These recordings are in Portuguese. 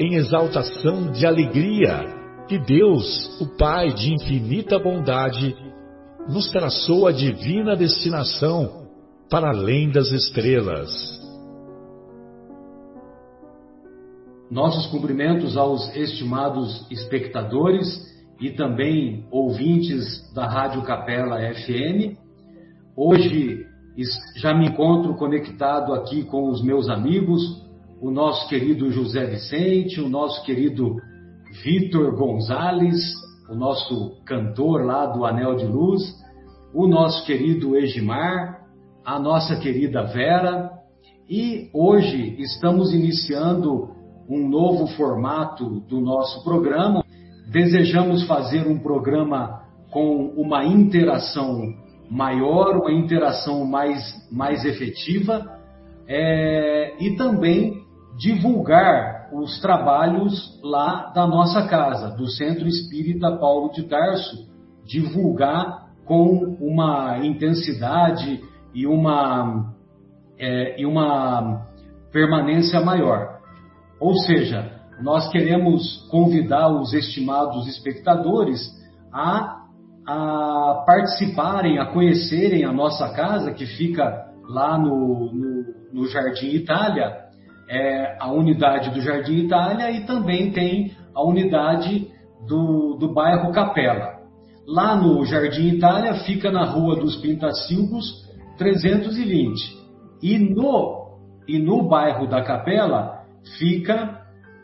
em exaltação de alegria que Deus, o Pai de infinita bondade, nos traçou a divina destinação para além das estrelas. Nossos cumprimentos aos estimados espectadores e também ouvintes da Rádio Capela FM. Hoje já me encontro conectado aqui com os meus amigos, o nosso querido José Vicente, o nosso querido Vitor Gonzalez, o nosso cantor lá do Anel de Luz, o nosso querido Egimar, a nossa querida Vera, e hoje estamos iniciando um novo formato do nosso programa. Desejamos fazer um programa com uma interação maior, uma interação mais, mais efetiva, é, e também divulgar os trabalhos lá da nossa casa, do Centro Espírita Paulo de Tarso, divulgar com uma intensidade e uma, é, e uma permanência maior. Ou seja, nós queremos convidar os estimados espectadores a, a participarem, a conhecerem a nossa casa, que fica lá no, no, no Jardim Itália, é, a unidade do Jardim Itália e também tem a unidade do, do bairro Capela. Lá no Jardim Itália fica na Rua dos Pintacilgos 320 e no, e no bairro da Capela fica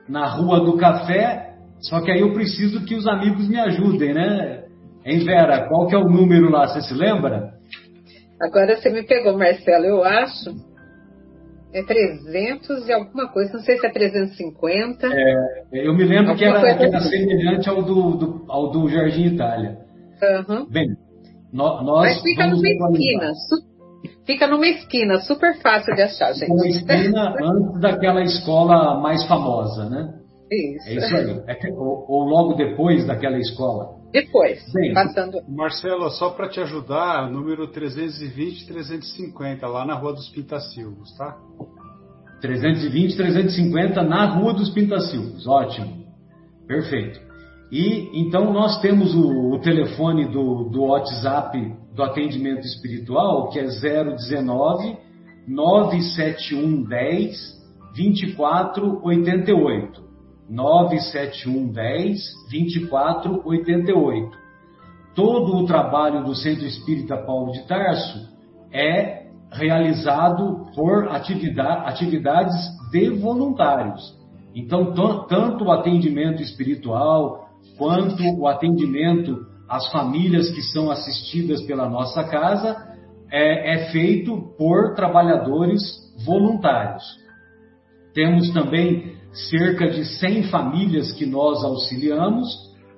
na Rua do Café, só que aí eu preciso que os amigos me ajudem, né? Hein, Vera, qual que é o número lá, você se lembra? Agora você me pegou, Marcelo, eu acho é 300 e alguma coisa, não sei se é 350. É, eu me lembro que era, que era, assim. semelhante ao do, do, ao do Jardim Itália. Uhum. Bem, no, nós. Mas fica numa esquina, fica numa esquina, super fácil de achar, gente. Uma esquina antes daquela escola mais famosa, né? Isso. É isso aí. É ou, ou, logo depois daquela escola. Depois, Bem, passando. Marcelo, só para te ajudar, número 320 350, lá na Rua dos Pintacilgos, tá? 320 350 na Rua dos Pintacilgos, ótimo. Perfeito. E então nós temos o, o telefone do, do WhatsApp do atendimento espiritual, que é 019 971 10 2488. 971 10 24 88. Todo o trabalho do Centro Espírita Paulo de Tarso é realizado por atividade, atividades de voluntários. Então, tanto o atendimento espiritual quanto o atendimento às famílias que são assistidas pela nossa casa é, é feito por trabalhadores voluntários. Temos também cerca de 100 famílias que nós auxiliamos,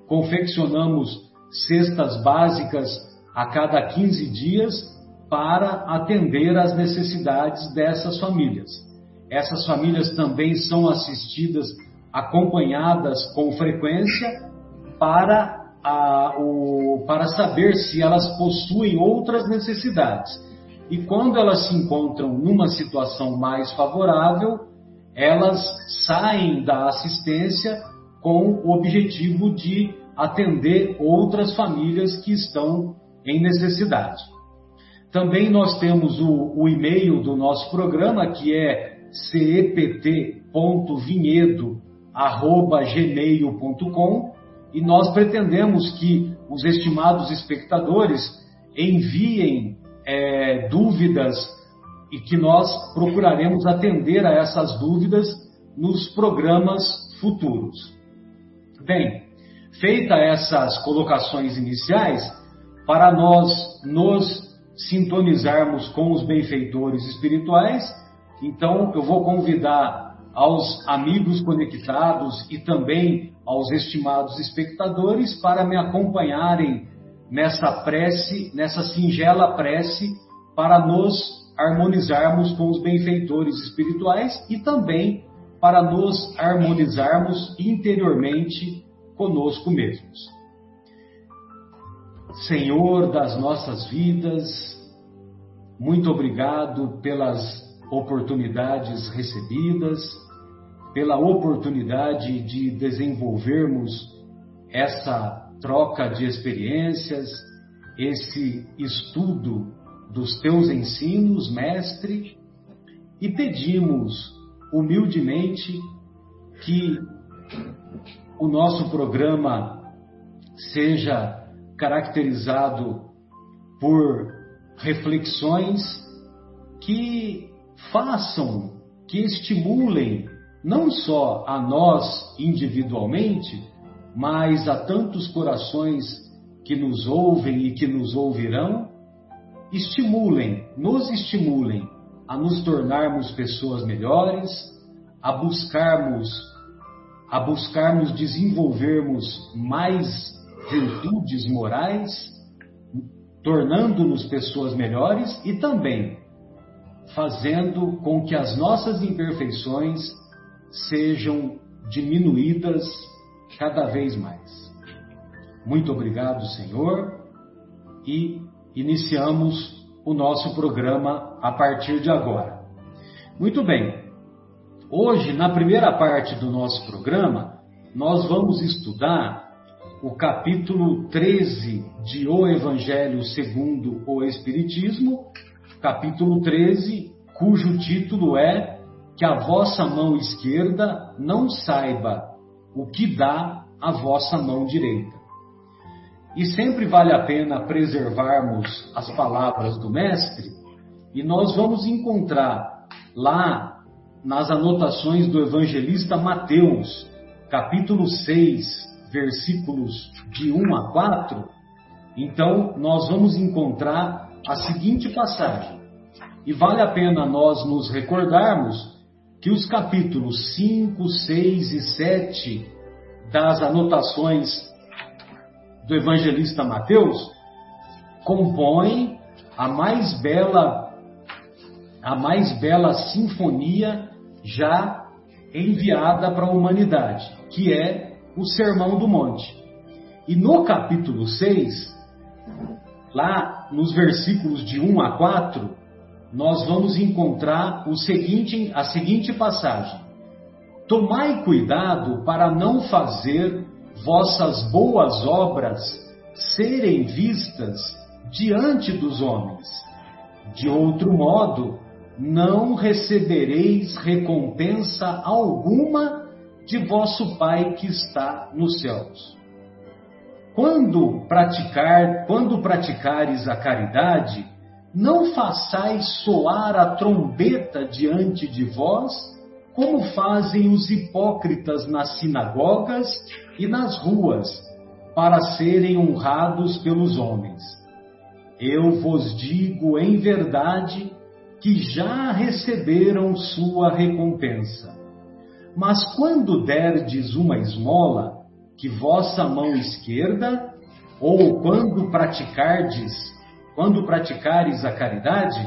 confeccionamos cestas básicas a cada 15 dias para atender às necessidades dessas famílias. Essas famílias também são assistidas, acompanhadas com frequência para, a, o, para saber se elas possuem outras necessidades. E quando elas se encontram numa situação mais favorável, elas saem da assistência com o objetivo de atender outras famílias que estão em necessidade. Também nós temos o, o e-mail do nosso programa, que é cept.vinhedo.gmail.com e nós pretendemos que os estimados espectadores enviem é, dúvidas e que nós procuraremos atender a essas dúvidas nos programas futuros. Bem, feita essas colocações iniciais, para nós nos sintonizarmos com os benfeitores espirituais, então eu vou convidar aos amigos conectados e também aos estimados espectadores para me acompanharem nessa prece, nessa singela prece, para nos harmonizarmos com os benfeitores espirituais e também para nos harmonizarmos interiormente conosco mesmos. Senhor das nossas vidas, muito obrigado pelas oportunidades recebidas pela oportunidade de desenvolvermos essa troca de experiências, esse estudo dos teus ensinos, mestre, e pedimos humildemente que o nosso programa seja caracterizado por reflexões que façam, que estimulem não só a nós individualmente, mas a tantos corações que nos ouvem e que nos ouvirão, estimulem, nos estimulem a nos tornarmos pessoas melhores, a buscarmos a buscarmos desenvolvermos mais virtudes morais, tornando-nos pessoas melhores e também fazendo com que as nossas imperfeições sejam diminuídas cada vez mais. Muito obrigado, Senhor, e iniciamos o nosso programa a partir de agora. Muito bem, hoje, na primeira parte do nosso programa, nós vamos estudar o capítulo 13 de O Evangelho segundo o Espiritismo, capítulo 13, cujo título é que a vossa mão esquerda não saiba o que dá a vossa mão direita. E sempre vale a pena preservarmos as palavras do Mestre, e nós vamos encontrar lá nas anotações do evangelista Mateus, capítulo 6, versículos de 1 a 4. Então, nós vamos encontrar a seguinte passagem. E vale a pena nós nos recordarmos que os capítulos 5, 6 e 7 das anotações do evangelista Mateus compõem a mais bela a mais bela sinfonia já enviada para a humanidade, que é o Sermão do Monte. E no capítulo 6, lá nos versículos de 1 a 4, nós vamos encontrar o seguinte, a seguinte passagem: Tomai cuidado para não fazer vossas boas obras serem vistas diante dos homens. De outro modo, não recebereis recompensa alguma de vosso Pai que está nos céus. Quando praticar, quando praticares a caridade, não façais soar a trombeta diante de vós, como fazem os hipócritas nas sinagogas e nas ruas, para serem honrados pelos homens. Eu vos digo em verdade que já receberam sua recompensa. Mas quando derdes uma esmola, que vossa mão esquerda, ou quando praticardes quando praticares a caridade,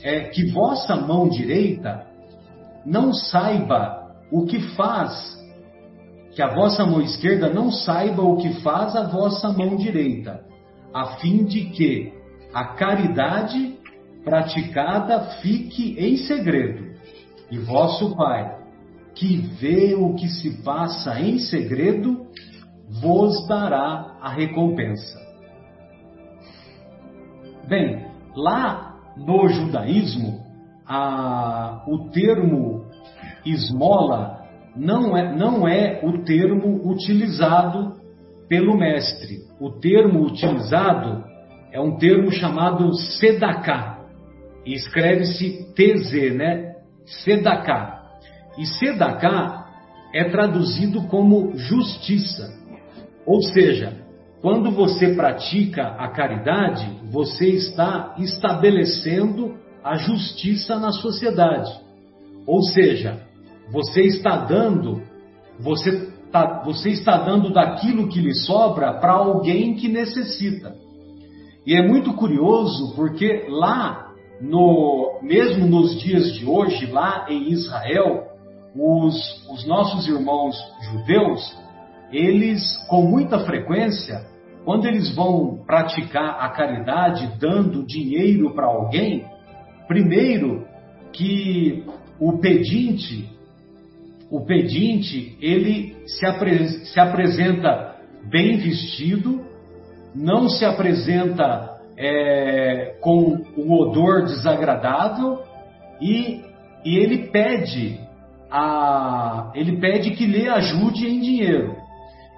é que vossa mão direita não saiba o que faz, que a vossa mão esquerda não saiba o que faz a vossa mão direita, a fim de que a caridade praticada fique em segredo, e vosso Pai, que vê o que se passa em segredo, vos dará a recompensa. Bem, lá no judaísmo, a, o termo esmola não é, não é o termo utilizado pelo mestre. O termo utilizado é um termo chamado sedaká. E escreve-se TZ, né? Sedaká. E sedaká é traduzido como justiça. Ou seja, quando você pratica a caridade, você está estabelecendo a justiça na sociedade. Ou seja, você está dando, você, tá, você está dando daquilo que lhe sobra para alguém que necessita. E é muito curioso porque lá, no, mesmo nos dias de hoje, lá em Israel, os, os nossos irmãos judeus, eles com muita frequência, quando eles vão praticar a caridade dando dinheiro para alguém, primeiro que o pedinte, o pedinte, ele se, apre, se apresenta bem vestido, não se apresenta é, com um odor desagradável e, e ele pede a, ele pede que lhe ajude em dinheiro.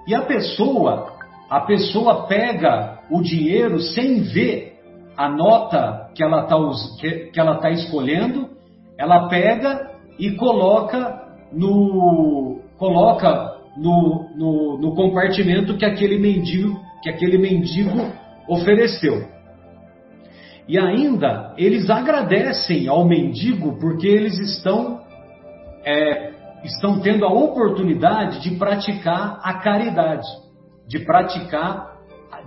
E a pessoa, a pessoa pega o dinheiro sem ver a nota que ela está que, que ela tá escolhendo, ela pega e coloca no coloca no, no, no compartimento que aquele mendigo que aquele mendigo ofereceu. E ainda eles agradecem ao mendigo porque eles estão é, estão tendo a oportunidade de praticar a caridade, de praticar,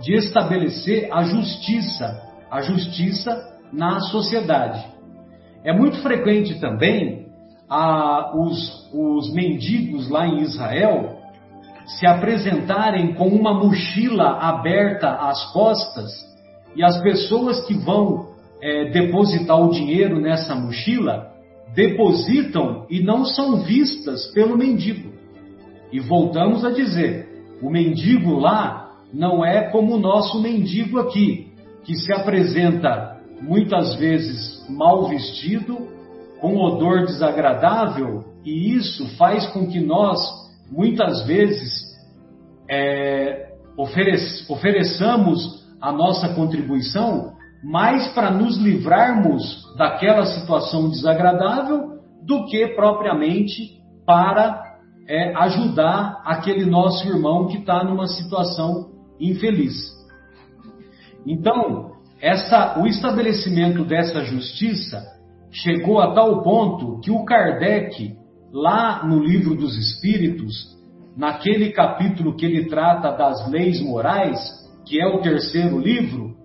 de estabelecer a justiça, a justiça na sociedade. É muito frequente também a, os, os mendigos lá em Israel se apresentarem com uma mochila aberta às costas e as pessoas que vão é, depositar o dinheiro nessa mochila depositam e não são vistas pelo mendigo. E voltamos a dizer: o mendigo lá não é como o nosso mendigo aqui, que se apresenta muitas vezes mal vestido, com odor desagradável, e isso faz com que nós, muitas vezes, é, ofereçamos a nossa contribuição mais para nos livrarmos daquela situação desagradável do que propriamente para é, ajudar aquele nosso irmão que está numa situação infeliz. Então, essa, o estabelecimento dessa justiça chegou a tal ponto que o Kardec, lá no livro dos Espíritos, naquele capítulo que ele trata das leis morais, que é o terceiro livro,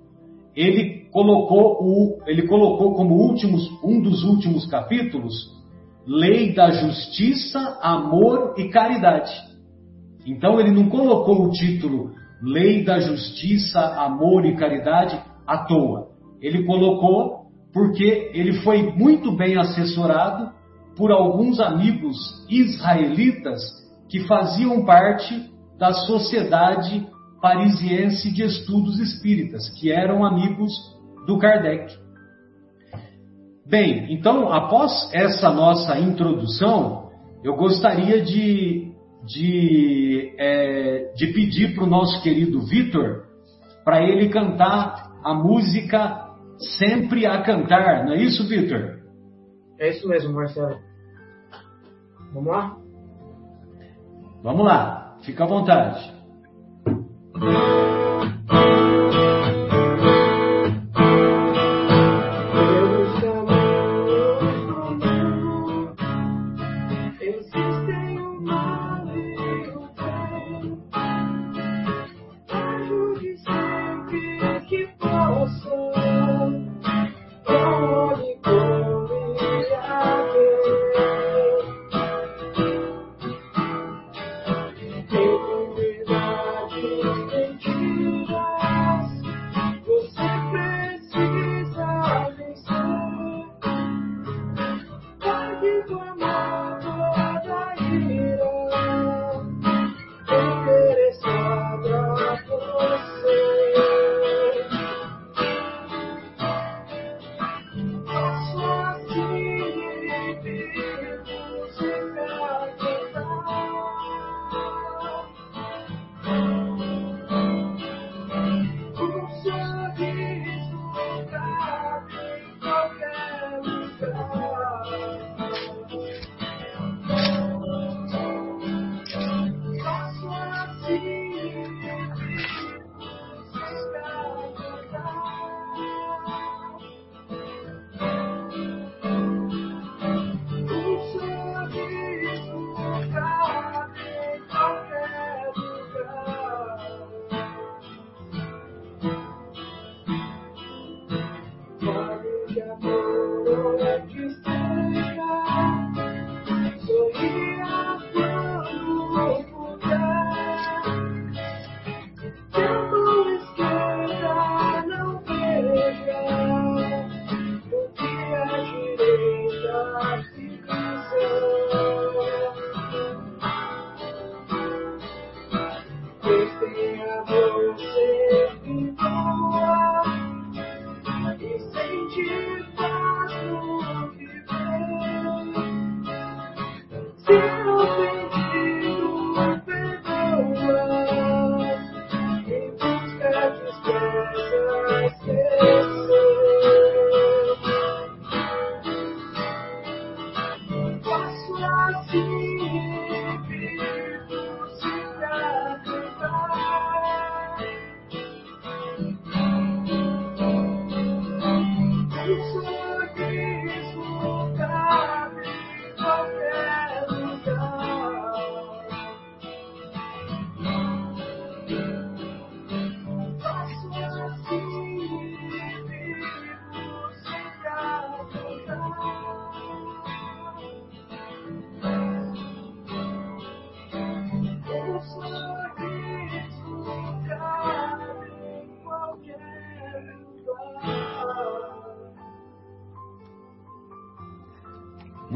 ele colocou, o, ele colocou como últimos, um dos últimos capítulos lei da justiça, amor e caridade. Então ele não colocou o título lei da justiça, amor e caridade à toa. Ele colocou porque ele foi muito bem assessorado por alguns amigos israelitas que faziam parte da sociedade parisiense de estudos espíritas, que eram amigos do Kardec. Bem, então, após essa nossa introdução, eu gostaria de, de, é, de pedir para o nosso querido Vitor para ele cantar a música Sempre a Cantar, não é isso, Vitor? É isso mesmo, Marcelo. Vamos lá? Vamos lá, fica à vontade.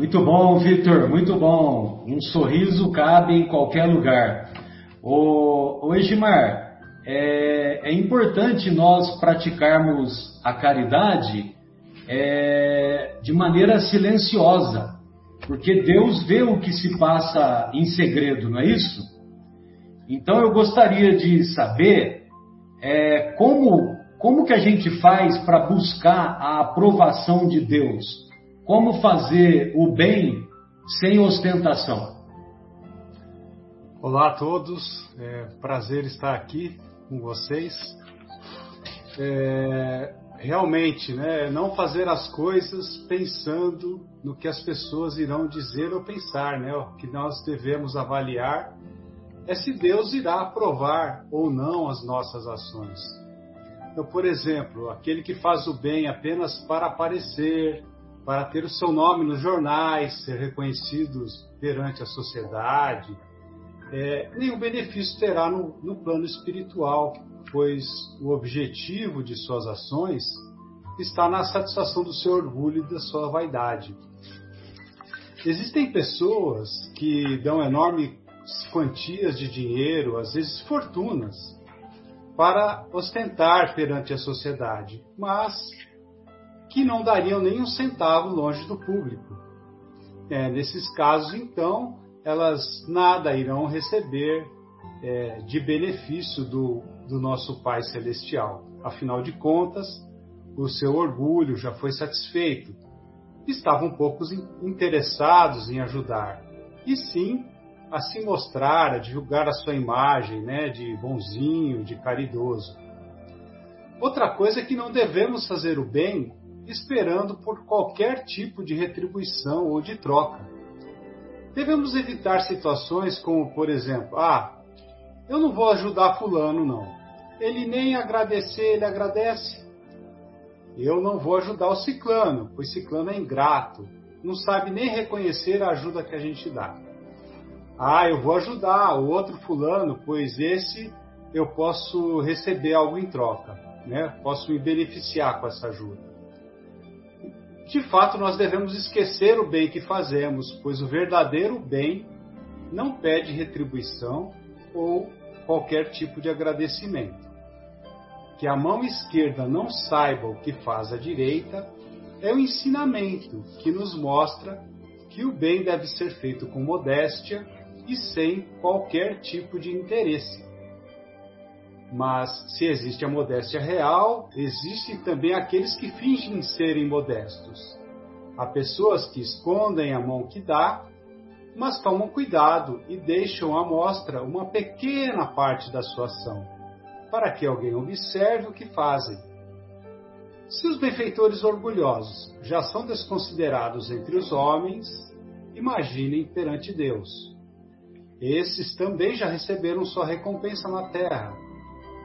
Muito bom, Victor, muito bom. Um sorriso cabe em qualquer lugar. O, Egimar, é, é importante nós praticarmos a caridade é, de maneira silenciosa, porque Deus vê o que se passa em segredo, não é isso? Então eu gostaria de saber é, como, como que a gente faz para buscar a aprovação de Deus como fazer o bem sem ostentação? Olá a todos, é prazer estar aqui com vocês. É, realmente, né, não fazer as coisas pensando no que as pessoas irão dizer ou pensar, né? O que nós devemos avaliar é se Deus irá aprovar ou não as nossas ações. Então, por exemplo, aquele que faz o bem apenas para aparecer, para ter o seu nome nos jornais, ser reconhecidos perante a sociedade, é, nenhum benefício terá no, no plano espiritual, pois o objetivo de suas ações está na satisfação do seu orgulho e da sua vaidade. Existem pessoas que dão enormes quantias de dinheiro, às vezes fortunas, para ostentar perante a sociedade, mas que não dariam nem um centavo longe do público. É, nesses casos, então, elas nada irão receber é, de benefício do, do nosso Pai Celestial. Afinal de contas, o seu orgulho já foi satisfeito. Estavam poucos interessados em ajudar, e sim a se mostrar, a divulgar a sua imagem né, de bonzinho, de caridoso. Outra coisa é que não devemos fazer o bem esperando por qualquer tipo de retribuição ou de troca. Devemos evitar situações como, por exemplo, ah, eu não vou ajudar fulano não. Ele nem agradecer, ele agradece. Eu não vou ajudar o ciclano, pois ciclano é ingrato, não sabe nem reconhecer a ajuda que a gente dá. Ah, eu vou ajudar o outro fulano, pois esse eu posso receber algo em troca, né? Posso me beneficiar com essa ajuda de fato nós devemos esquecer o bem que fazemos, pois o verdadeiro bem não pede retribuição ou qualquer tipo de agradecimento. Que a mão esquerda não saiba o que faz a direita é o ensinamento que nos mostra que o bem deve ser feito com modéstia e sem qualquer tipo de interesse. Mas se existe a modéstia real, existem também aqueles que fingem serem modestos. Há pessoas que escondem a mão que dá, mas tomam cuidado e deixam à mostra uma pequena parte da sua ação, para que alguém observe o que fazem. Se os benfeitores orgulhosos já são desconsiderados entre os homens, imaginem perante Deus. Esses também já receberam sua recompensa na terra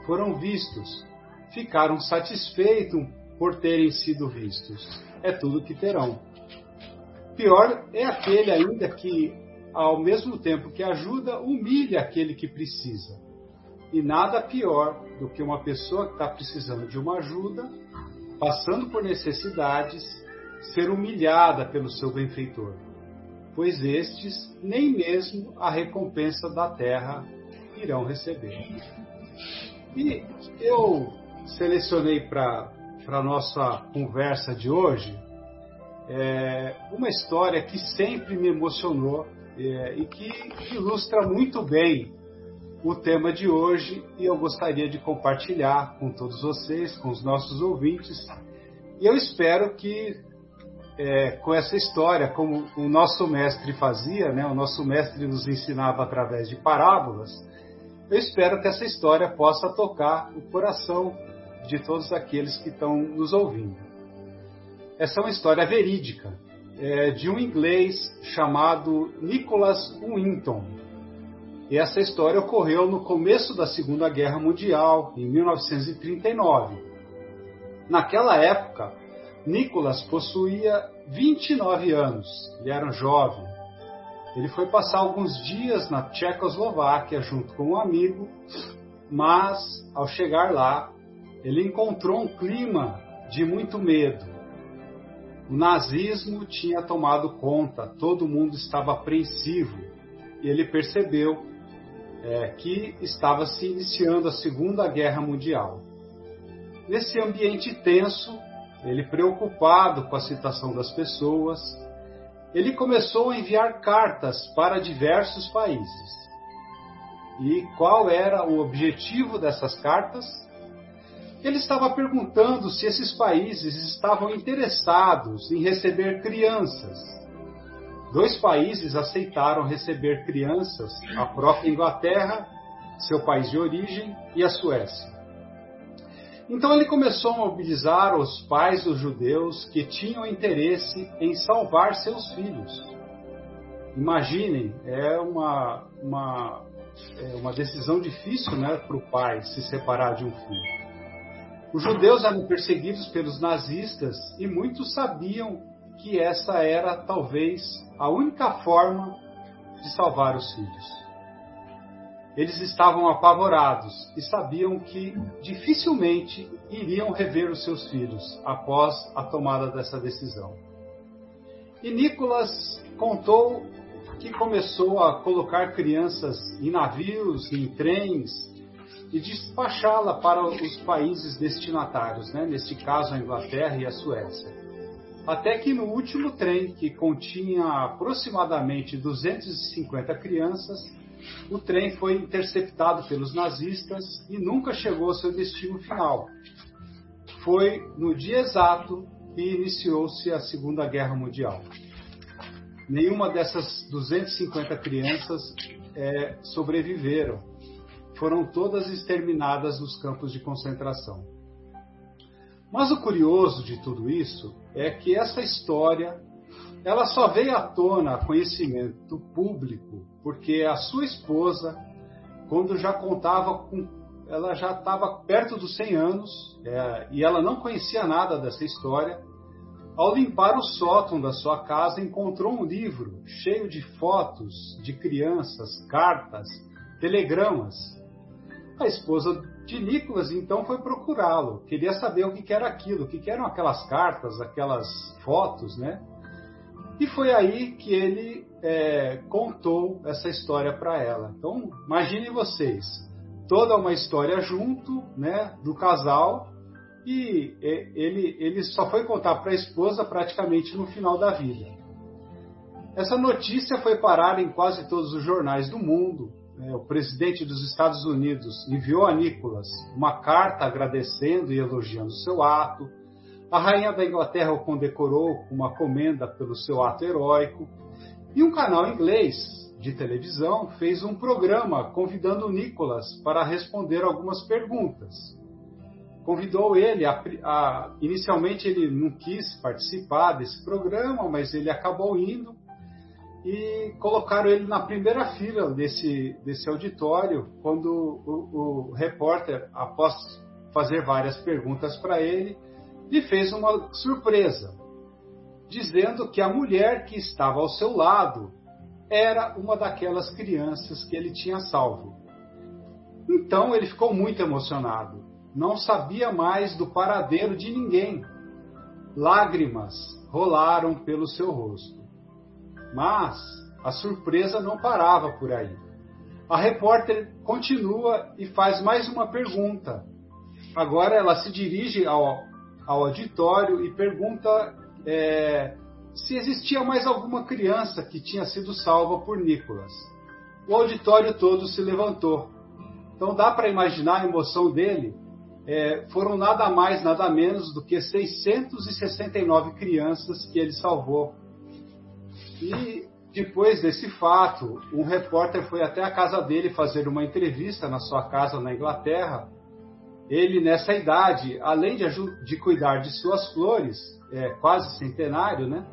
foram vistos, ficaram satisfeitos por terem sido vistos. É tudo que terão. Pior é aquele ainda que, ao mesmo tempo que ajuda, humilha aquele que precisa. E nada pior do que uma pessoa que está precisando de uma ajuda, passando por necessidades, ser humilhada pelo seu benfeitor, pois estes nem mesmo a recompensa da terra irão receber. E eu selecionei para a nossa conversa de hoje é, uma história que sempre me emocionou é, e que ilustra muito bem o tema de hoje e eu gostaria de compartilhar com todos vocês, com os nossos ouvintes. E eu espero que é, com essa história, como o nosso mestre fazia, né, o nosso mestre nos ensinava através de parábolas, eu espero que essa história possa tocar o coração de todos aqueles que estão nos ouvindo. Essa é uma história verídica, é, de um inglês chamado Nicholas Winton. E essa história ocorreu no começo da Segunda Guerra Mundial, em 1939. Naquela época, Nicholas possuía 29 anos, ele era um jovem. Ele foi passar alguns dias na Tchecoslováquia junto com um amigo, mas ao chegar lá, ele encontrou um clima de muito medo. O nazismo tinha tomado conta, todo mundo estava apreensivo e ele percebeu é, que estava se iniciando a Segunda Guerra Mundial. Nesse ambiente tenso, ele preocupado com a situação das pessoas, ele começou a enviar cartas para diversos países. E qual era o objetivo dessas cartas? Ele estava perguntando se esses países estavam interessados em receber crianças. Dois países aceitaram receber crianças: a própria Inglaterra, seu país de origem, e a Suécia. Então ele começou a mobilizar os pais dos judeus que tinham interesse em salvar seus filhos. Imaginem, é uma, uma, é uma decisão difícil né, para o pai se separar de um filho. Os judeus eram perseguidos pelos nazistas e muitos sabiam que essa era talvez a única forma de salvar os filhos. Eles estavam apavorados e sabiam que dificilmente iriam rever os seus filhos após a tomada dessa decisão. E Nicolas contou que começou a colocar crianças em navios, em trens e despachá-la para os países destinatários, né? neste caso a Inglaterra e a Suécia. Até que no último trem, que continha aproximadamente 250 crianças, o trem foi interceptado pelos nazistas e nunca chegou ao seu destino final. Foi no dia exato que iniciou-se a Segunda Guerra Mundial. Nenhuma dessas 250 crianças é, sobreviveram. Foram todas exterminadas nos campos de concentração. Mas o curioso de tudo isso é que essa história ela só veio à tona a conhecimento público porque a sua esposa, quando já contava com. Ela já estava perto dos 100 anos é, e ela não conhecia nada dessa história. Ao limpar o sótão da sua casa, encontrou um livro cheio de fotos de crianças, cartas, telegramas. A esposa de Nicolas então foi procurá-lo, queria saber o que era aquilo, o que eram aquelas cartas, aquelas fotos, né? E foi aí que ele é, contou essa história para ela. Então, imaginem vocês, toda uma história junto, né, do casal, e ele, ele só foi contar para a esposa praticamente no final da vida. Essa notícia foi parar em quase todos os jornais do mundo. Né? O presidente dos Estados Unidos enviou a Nicholas uma carta agradecendo e elogiando seu ato. A rainha da Inglaterra o condecorou com uma comenda pelo seu ato heróico. E um canal inglês de televisão fez um programa convidando Nicholas para responder algumas perguntas. Convidou ele a, a, inicialmente ele não quis participar desse programa, mas ele acabou indo e colocaram ele na primeira fila desse, desse auditório quando o, o repórter, após fazer várias perguntas para ele, lhe fez uma surpresa dizendo que a mulher que estava ao seu lado era uma daquelas crianças que ele tinha salvo. Então ele ficou muito emocionado. Não sabia mais do paradeiro de ninguém. Lágrimas rolaram pelo seu rosto. Mas a surpresa não parava por aí. A repórter continua e faz mais uma pergunta. Agora ela se dirige ao, ao auditório e pergunta é, se existia mais alguma criança que tinha sido salva por Nicolas. O auditório todo se levantou. Então dá para imaginar a emoção dele. É, foram nada mais, nada menos do que 669 crianças que ele salvou. E depois desse fato, um repórter foi até a casa dele fazer uma entrevista na sua casa na Inglaterra. Ele, nessa idade, além de, de cuidar de suas flores, é, quase centenário, né?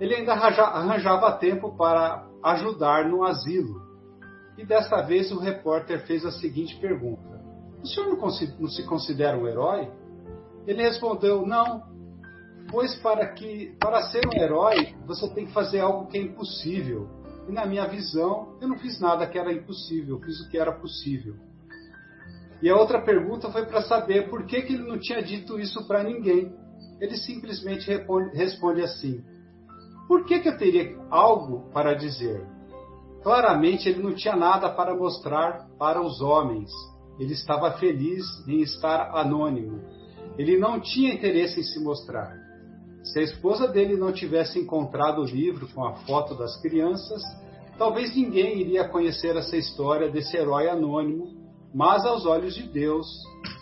ele ainda arranjava tempo para ajudar no asilo. E desta vez o repórter fez a seguinte pergunta: O senhor não, se considera um herói? Ele respondeu: Não, pois para que para ser um herói você tem que fazer algo que é impossível. E na minha visão, eu não fiz nada que era impossível, eu fiz o que era possível. E a outra pergunta foi para saber por que, que ele não tinha dito isso para ninguém. Ele simplesmente responde assim: por que, que eu teria algo para dizer? Claramente ele não tinha nada para mostrar para os homens. Ele estava feliz em estar anônimo. Ele não tinha interesse em se mostrar. Se a esposa dele não tivesse encontrado o livro com a foto das crianças, talvez ninguém iria conhecer essa história desse herói anônimo, mas aos olhos de Deus,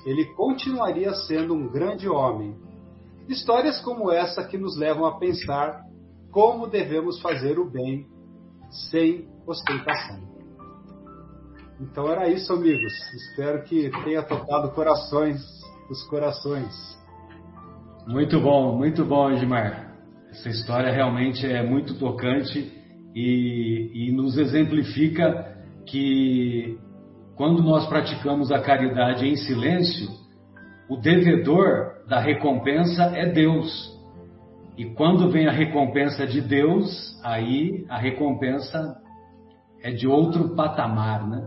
ele continuaria sendo um grande homem. Histórias como essa que nos levam a pensar como devemos fazer o bem sem ostentação. Então era isso, amigos. Espero que tenha tocado corações, os corações. Muito bom, muito bom, Edmar. Essa história realmente é muito tocante e, e nos exemplifica que quando nós praticamos a caridade em silêncio, o devedor da recompensa é Deus. E quando vem a recompensa de Deus, aí a recompensa é de outro patamar, né?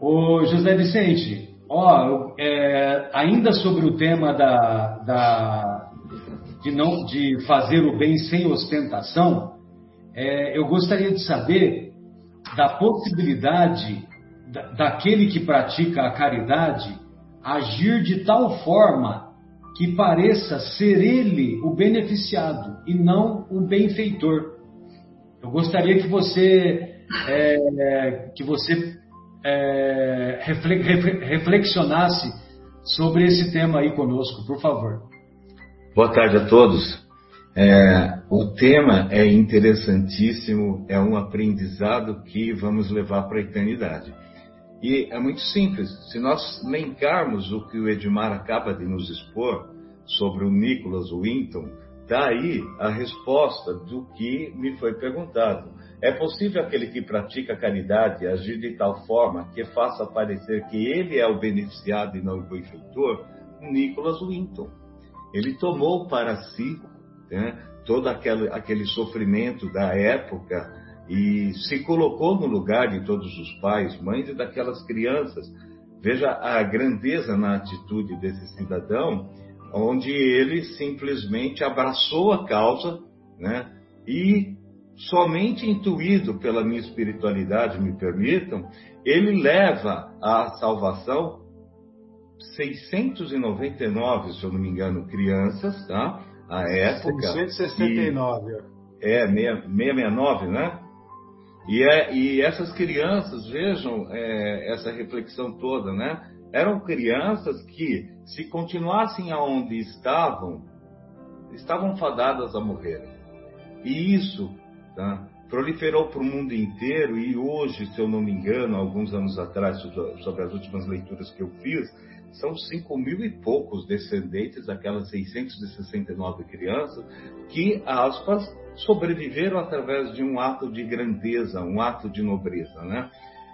O José Vicente, ó, é, ainda sobre o tema da, da, de, não, de fazer o bem sem ostentação, é, eu gostaria de saber da possibilidade da, daquele que pratica a caridade agir de tal forma que pareça ser ele o beneficiado e não o benfeitor. Eu gostaria que você é, que você é, reflexionasse sobre esse tema aí conosco, por favor. Boa tarde a todos. É, o tema é interessantíssimo, é um aprendizado que vamos levar para a eternidade. E é muito simples. Se nós lembrarmos o que o Edmar acaba de nos expor sobre o Nicholas Winton, daí a resposta do que me foi perguntado. É possível aquele que pratica caridade agir de tal forma que faça parecer que ele é o beneficiado e não o benfeitor? Nicholas Winton. Ele tomou para si né, todo aquele, aquele sofrimento da época e se colocou no lugar de todos os pais, mães e daquelas crianças. Veja a grandeza na atitude desse cidadão, onde ele simplesmente abraçou a causa, né? E somente intuído pela minha espiritualidade, me permitam, ele leva à salvação 699, se eu não me engano, crianças, tá? A época. 669. E, é, 669, né? E, é, e essas crianças, vejam é, essa reflexão toda, né? Eram crianças que, se continuassem aonde estavam, estavam fadadas a morrer. E isso tá, proliferou para o mundo inteiro, e hoje, se eu não me engano, alguns anos atrás, sobre as últimas leituras que eu fiz, são 5 mil e poucos descendentes daquelas 669 crianças que, aspas, sobreviveram através de um ato de grandeza, um ato de nobreza, né?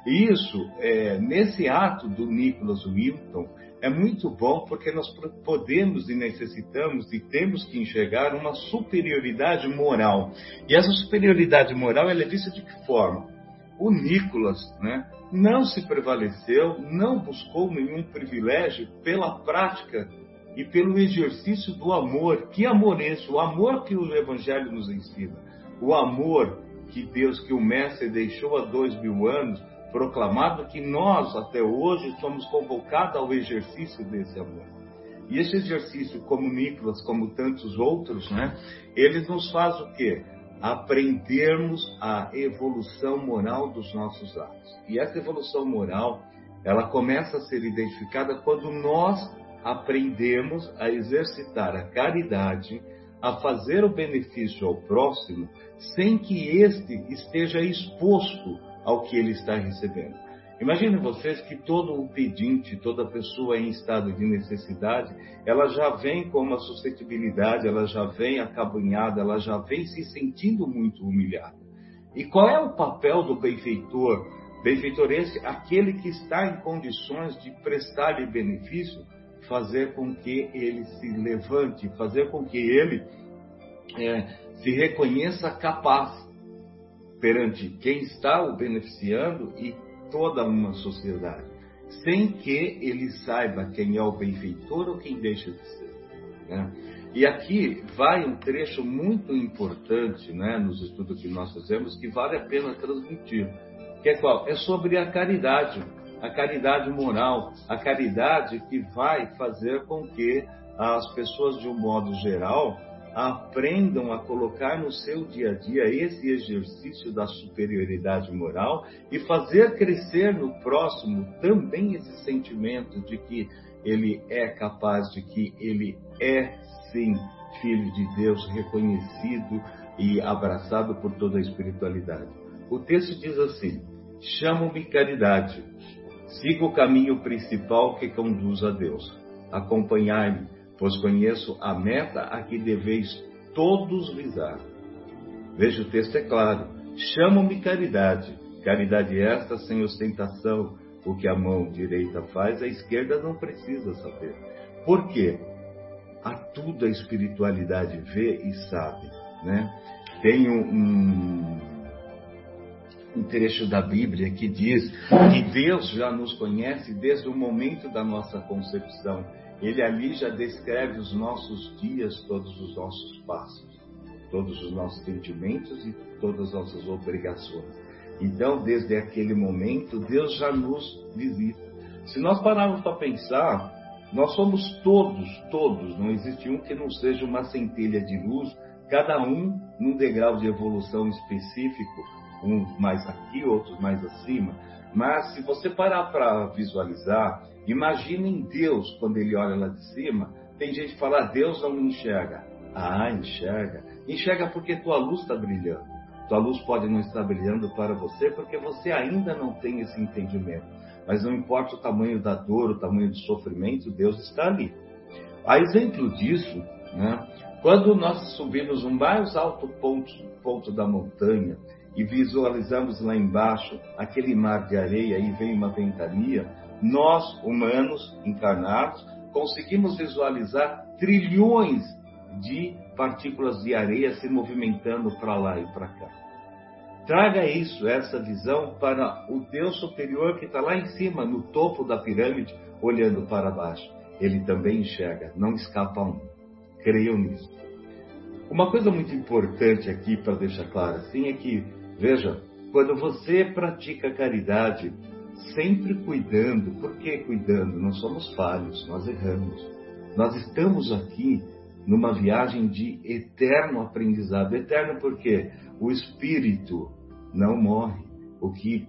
E isso, é, nesse ato do Nicholas Wilton, é muito bom porque nós podemos e necessitamos e temos que enxergar uma superioridade moral. E essa superioridade moral ela é vista de que forma? O Nicolas né, não se prevaleceu, não buscou nenhum privilégio pela prática e pelo exercício do amor. Que amor é esse? O amor que o Evangelho nos ensina. O amor que Deus, que o Mestre deixou há dois mil anos, proclamado que nós, até hoje, somos convocados ao exercício desse amor. E esse exercício, como Nicolas, como tantos outros, né, eles nos faz o quê? Aprendermos a evolução moral dos nossos atos. E essa evolução moral, ela começa a ser identificada quando nós aprendemos a exercitar a caridade, a fazer o benefício ao próximo, sem que este esteja exposto ao que ele está recebendo. Imaginem vocês que todo o pedinte, toda pessoa em estado de necessidade, ela já vem com uma suscetibilidade, ela já vem acabunhada, ela já vem se sentindo muito humilhada. E qual é o papel do benfeitor? Benfeitor esse, aquele que está em condições de prestar-lhe benefício, fazer com que ele se levante, fazer com que ele é, se reconheça capaz perante quem está o beneficiando e toda uma sociedade, sem que ele saiba quem é o benfeitor ou quem deixa de ser. Né? E aqui vai um trecho muito importante né, nos estudos que nós fazemos que vale a pena transmitir, que é qual? É sobre a caridade, a caridade moral, a caridade que vai fazer com que as pessoas, de um modo geral, aprendam a colocar no seu dia a dia esse exercício da superioridade moral e fazer crescer no próximo também esse sentimento de que ele é capaz, de que ele é sim filho de Deus, reconhecido e abraçado por toda a espiritualidade. O texto diz assim: Chamo-me caridade, siga o caminho principal que conduz a Deus. Acompanhai-me pois conheço a meta a que deveis todos visar. Veja, o texto é claro. Chamo-me caridade. Caridade esta sem ostentação. O que a mão direita faz, a esquerda não precisa saber. Por quê? A tudo a espiritualidade vê e sabe. Né? Tem um, um trecho da Bíblia que diz que Deus já nos conhece desde o momento da nossa concepção ele ali já descreve os nossos dias, todos os nossos passos, todos os nossos sentimentos e todas as nossas obrigações. Então, desde aquele momento, Deus já nos visita. Se nós pararmos para pensar, nós somos todos, todos, não existe um que não seja uma centelha de luz, cada um num degrau de evolução específico, uns mais aqui, outros mais acima. Mas se você parar para visualizar, Imaginem Deus quando ele olha lá de cima. Tem gente que fala, ah, Deus não enxerga. Ah, enxerga. Enxerga porque tua luz está brilhando. Tua luz pode não estar brilhando para você porque você ainda não tem esse entendimento. Mas não importa o tamanho da dor, o tamanho do sofrimento, Deus está ali. A exemplo disso, né, quando nós subimos um mais alto ponto, ponto da montanha e visualizamos lá embaixo aquele mar de areia e vem uma ventania, nós, humanos encarnados, conseguimos visualizar trilhões de partículas de areia se movimentando para lá e para cá. Traga isso, essa visão, para o Deus superior que está lá em cima, no topo da pirâmide, olhando para baixo. Ele também enxerga, não escapa um. Creiam nisso. Uma coisa muito importante aqui para deixar claro assim é que, veja, quando você pratica caridade, sempre cuidando. Por que cuidando? Nós somos falhos, nós erramos. Nós estamos aqui numa viagem de eterno aprendizado. Eterno porque o espírito não morre. O que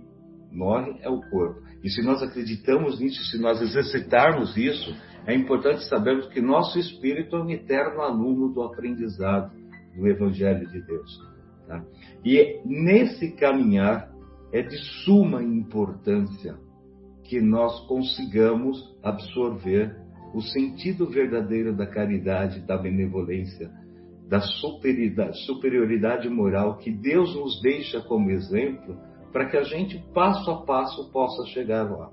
morre é o corpo. E se nós acreditamos nisso, se nós exercitarmos isso, é importante sabermos que nosso espírito é um eterno aluno do aprendizado do Evangelho de Deus. Tá? E nesse caminhar, é de suma importância que nós consigamos absorver o sentido verdadeiro da caridade, da benevolência, da superioridade moral que Deus nos deixa como exemplo para que a gente passo a passo possa chegar lá.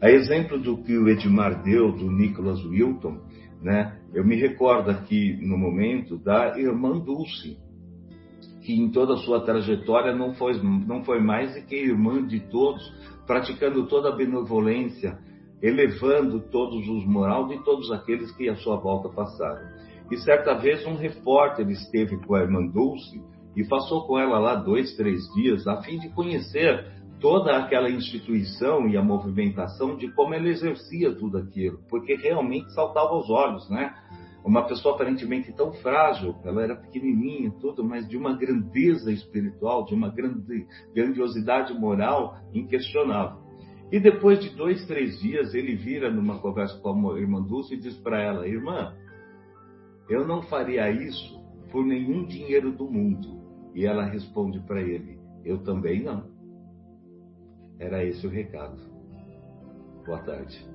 A exemplo do que o Edmar deu, do Nicholas Wilton, né, eu me recordo aqui no momento da irmã Dulce, que em toda a sua trajetória não foi, não foi mais do que irmã de todos, praticando toda a benevolência, elevando todos os moral de todos aqueles que à sua volta passaram. E certa vez um repórter esteve com a irmã Dulce e passou com ela lá dois, três dias, a fim de conhecer toda aquela instituição e a movimentação de como ela exercia tudo aquilo, porque realmente saltava aos olhos, né? Uma pessoa aparentemente tão frágil, ela era pequenininha, tudo, mas de uma grandeza espiritual, de uma grande, grandiosidade moral inquestionável. E depois de dois, três dias, ele vira numa conversa com a irmã Dulce e diz para ela: Irmã, eu não faria isso por nenhum dinheiro do mundo. E ela responde para ele: Eu também não. Era esse o recado. Boa tarde.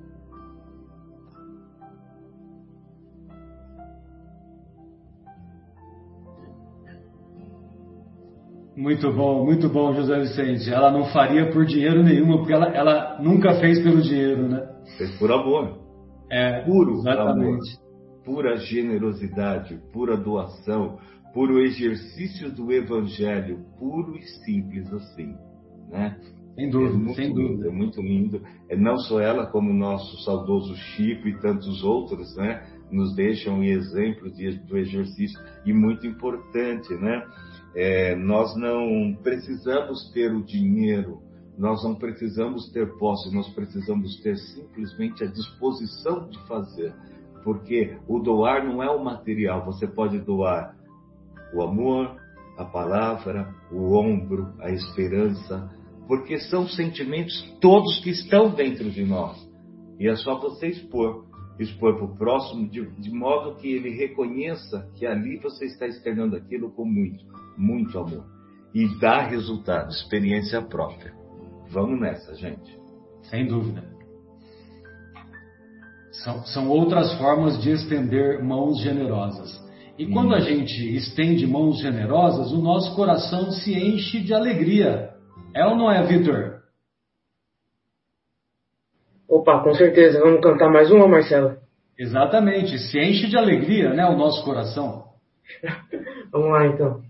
Muito bom, muito bom, José Vicente. Ela não faria por dinheiro nenhum, porque ela, ela nunca fez pelo dinheiro, né? Fez por amor. É, Puro exatamente. amor. Pura generosidade, pura doação, puro exercício do evangelho, puro e simples assim, né? Sem É dúvida, muito sem lindo, dúvida. é muito lindo. É não só ela, como o nosso saudoso Chico e tantos outros, né? Nos deixam exemplo de, do exercício e muito importante, né? É, nós não precisamos ter o dinheiro, nós não precisamos ter posse, nós precisamos ter simplesmente a disposição de fazer. Porque o doar não é o material, você pode doar o amor, a palavra, o ombro, a esperança, porque são sentimentos todos que estão dentro de nós. E é só você expor, expor para o próximo, de, de modo que ele reconheça que ali você está externando aquilo com muito, muito amor. E dá resultado, experiência própria. Vamos nessa, gente. Sem dúvida. São, são outras formas de estender mãos generosas. E quando a gente estende mãos generosas, o nosso coração se enche de alegria. É ou não é, Vitor? Opa, com certeza. Vamos cantar mais uma, Marcelo? Exatamente, se enche de alegria, né, o nosso coração. Vamos lá, então.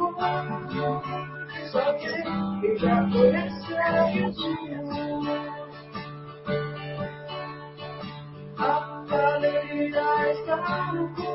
quem já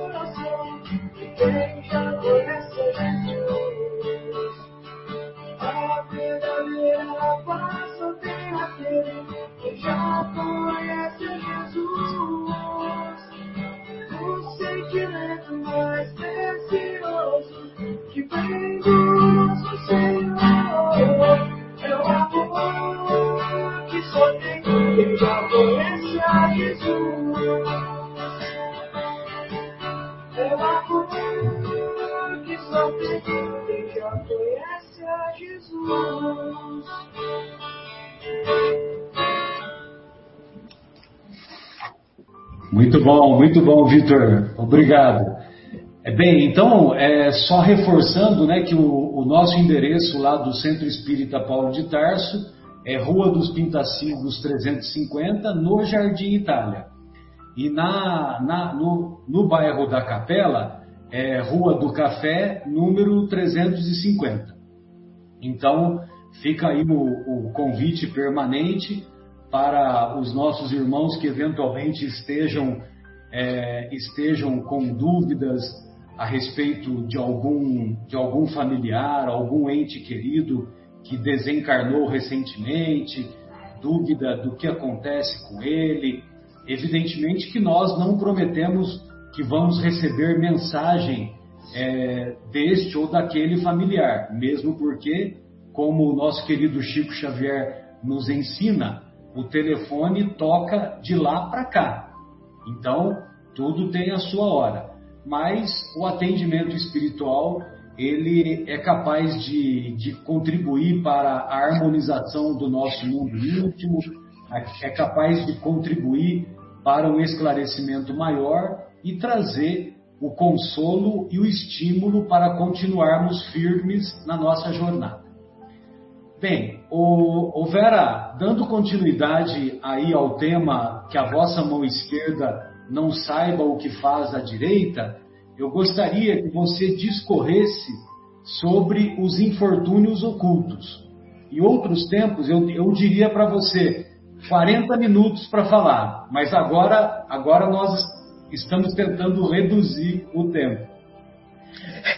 Muito bom, muito bom, Vitor. Obrigado. É bem, então, é, só reforçando né, que o, o nosso endereço lá do Centro Espírita Paulo de Tarso é Rua dos Pintacilgos 350, no Jardim Itália. E na, na- no, no bairro da Capela é Rua do Café, número 350. Então, fica aí o, o convite permanente para os nossos irmãos que eventualmente estejam, é, estejam com dúvidas a respeito de algum, de algum familiar, algum ente querido que desencarnou recentemente, dúvida do que acontece com ele. Evidentemente que nós não prometemos que vamos receber mensagem é, deste ou daquele familiar, mesmo porque, como o nosso querido Chico Xavier nos ensina, o telefone toca de lá para cá. Então, tudo tem a sua hora. Mas o atendimento espiritual, ele é capaz de, de contribuir para a harmonização do nosso mundo íntimo, é capaz de contribuir para um esclarecimento maior e trazer o consolo e o estímulo para continuarmos firmes na nossa jornada. Bem, o, o Vera, dando continuidade aí ao tema que a vossa mão esquerda não saiba o que faz a direita, eu gostaria que você discorresse sobre os infortúnios ocultos. Em outros tempos, eu, eu diria para você 40 minutos para falar, mas agora, agora nós estamos tentando reduzir o tempo.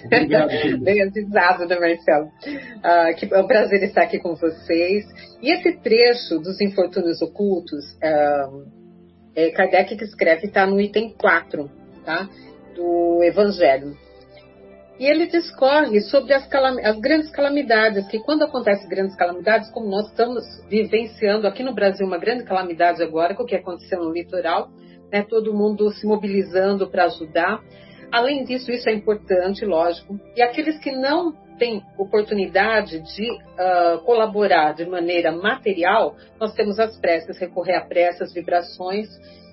Obrigado, Bem avisado, né, Marcelo? Ah, que é um prazer estar aqui com vocês. E esse trecho dos infortúnios ocultos, ah, é Kardec que escreve, está no item 4, tá? Do Evangelho. E ele discorre sobre as, as, grandes calamidades, que quando acontecem grandes calamidades, como nós estamos vivenciando aqui no Brasil uma grande calamidade agora, com o que aconteceu no litoral, né, todo mundo se mobilizando para ajudar. Além disso, isso é importante, lógico. E aqueles que não têm oportunidade de uh, colaborar de maneira material, nós temos as preces, recorrer a preces, vibrações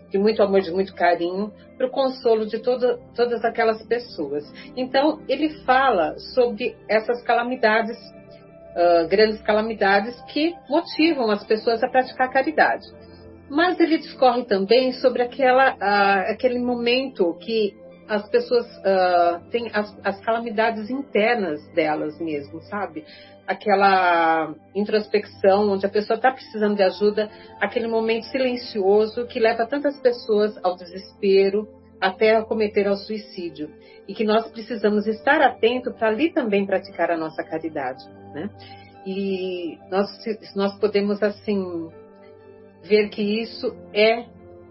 de muito amor, de muito carinho, para o consolo de todo, todas aquelas pessoas. Então, ele fala sobre essas calamidades, uh, grandes calamidades, que motivam as pessoas a praticar caridade. Mas ele discorre também sobre aquela, uh, aquele momento que as pessoas uh, têm as, as, calamidades internas delas mesmo, sabe? Aquela introspecção onde a pessoa está precisando de ajuda, aquele momento silencioso que leva tantas pessoas ao desespero, até a cometer ao suicídio. E que nós precisamos estar atento para ali também praticar a nossa caridade, né? E nós, nós podemos, assim, ver que isso é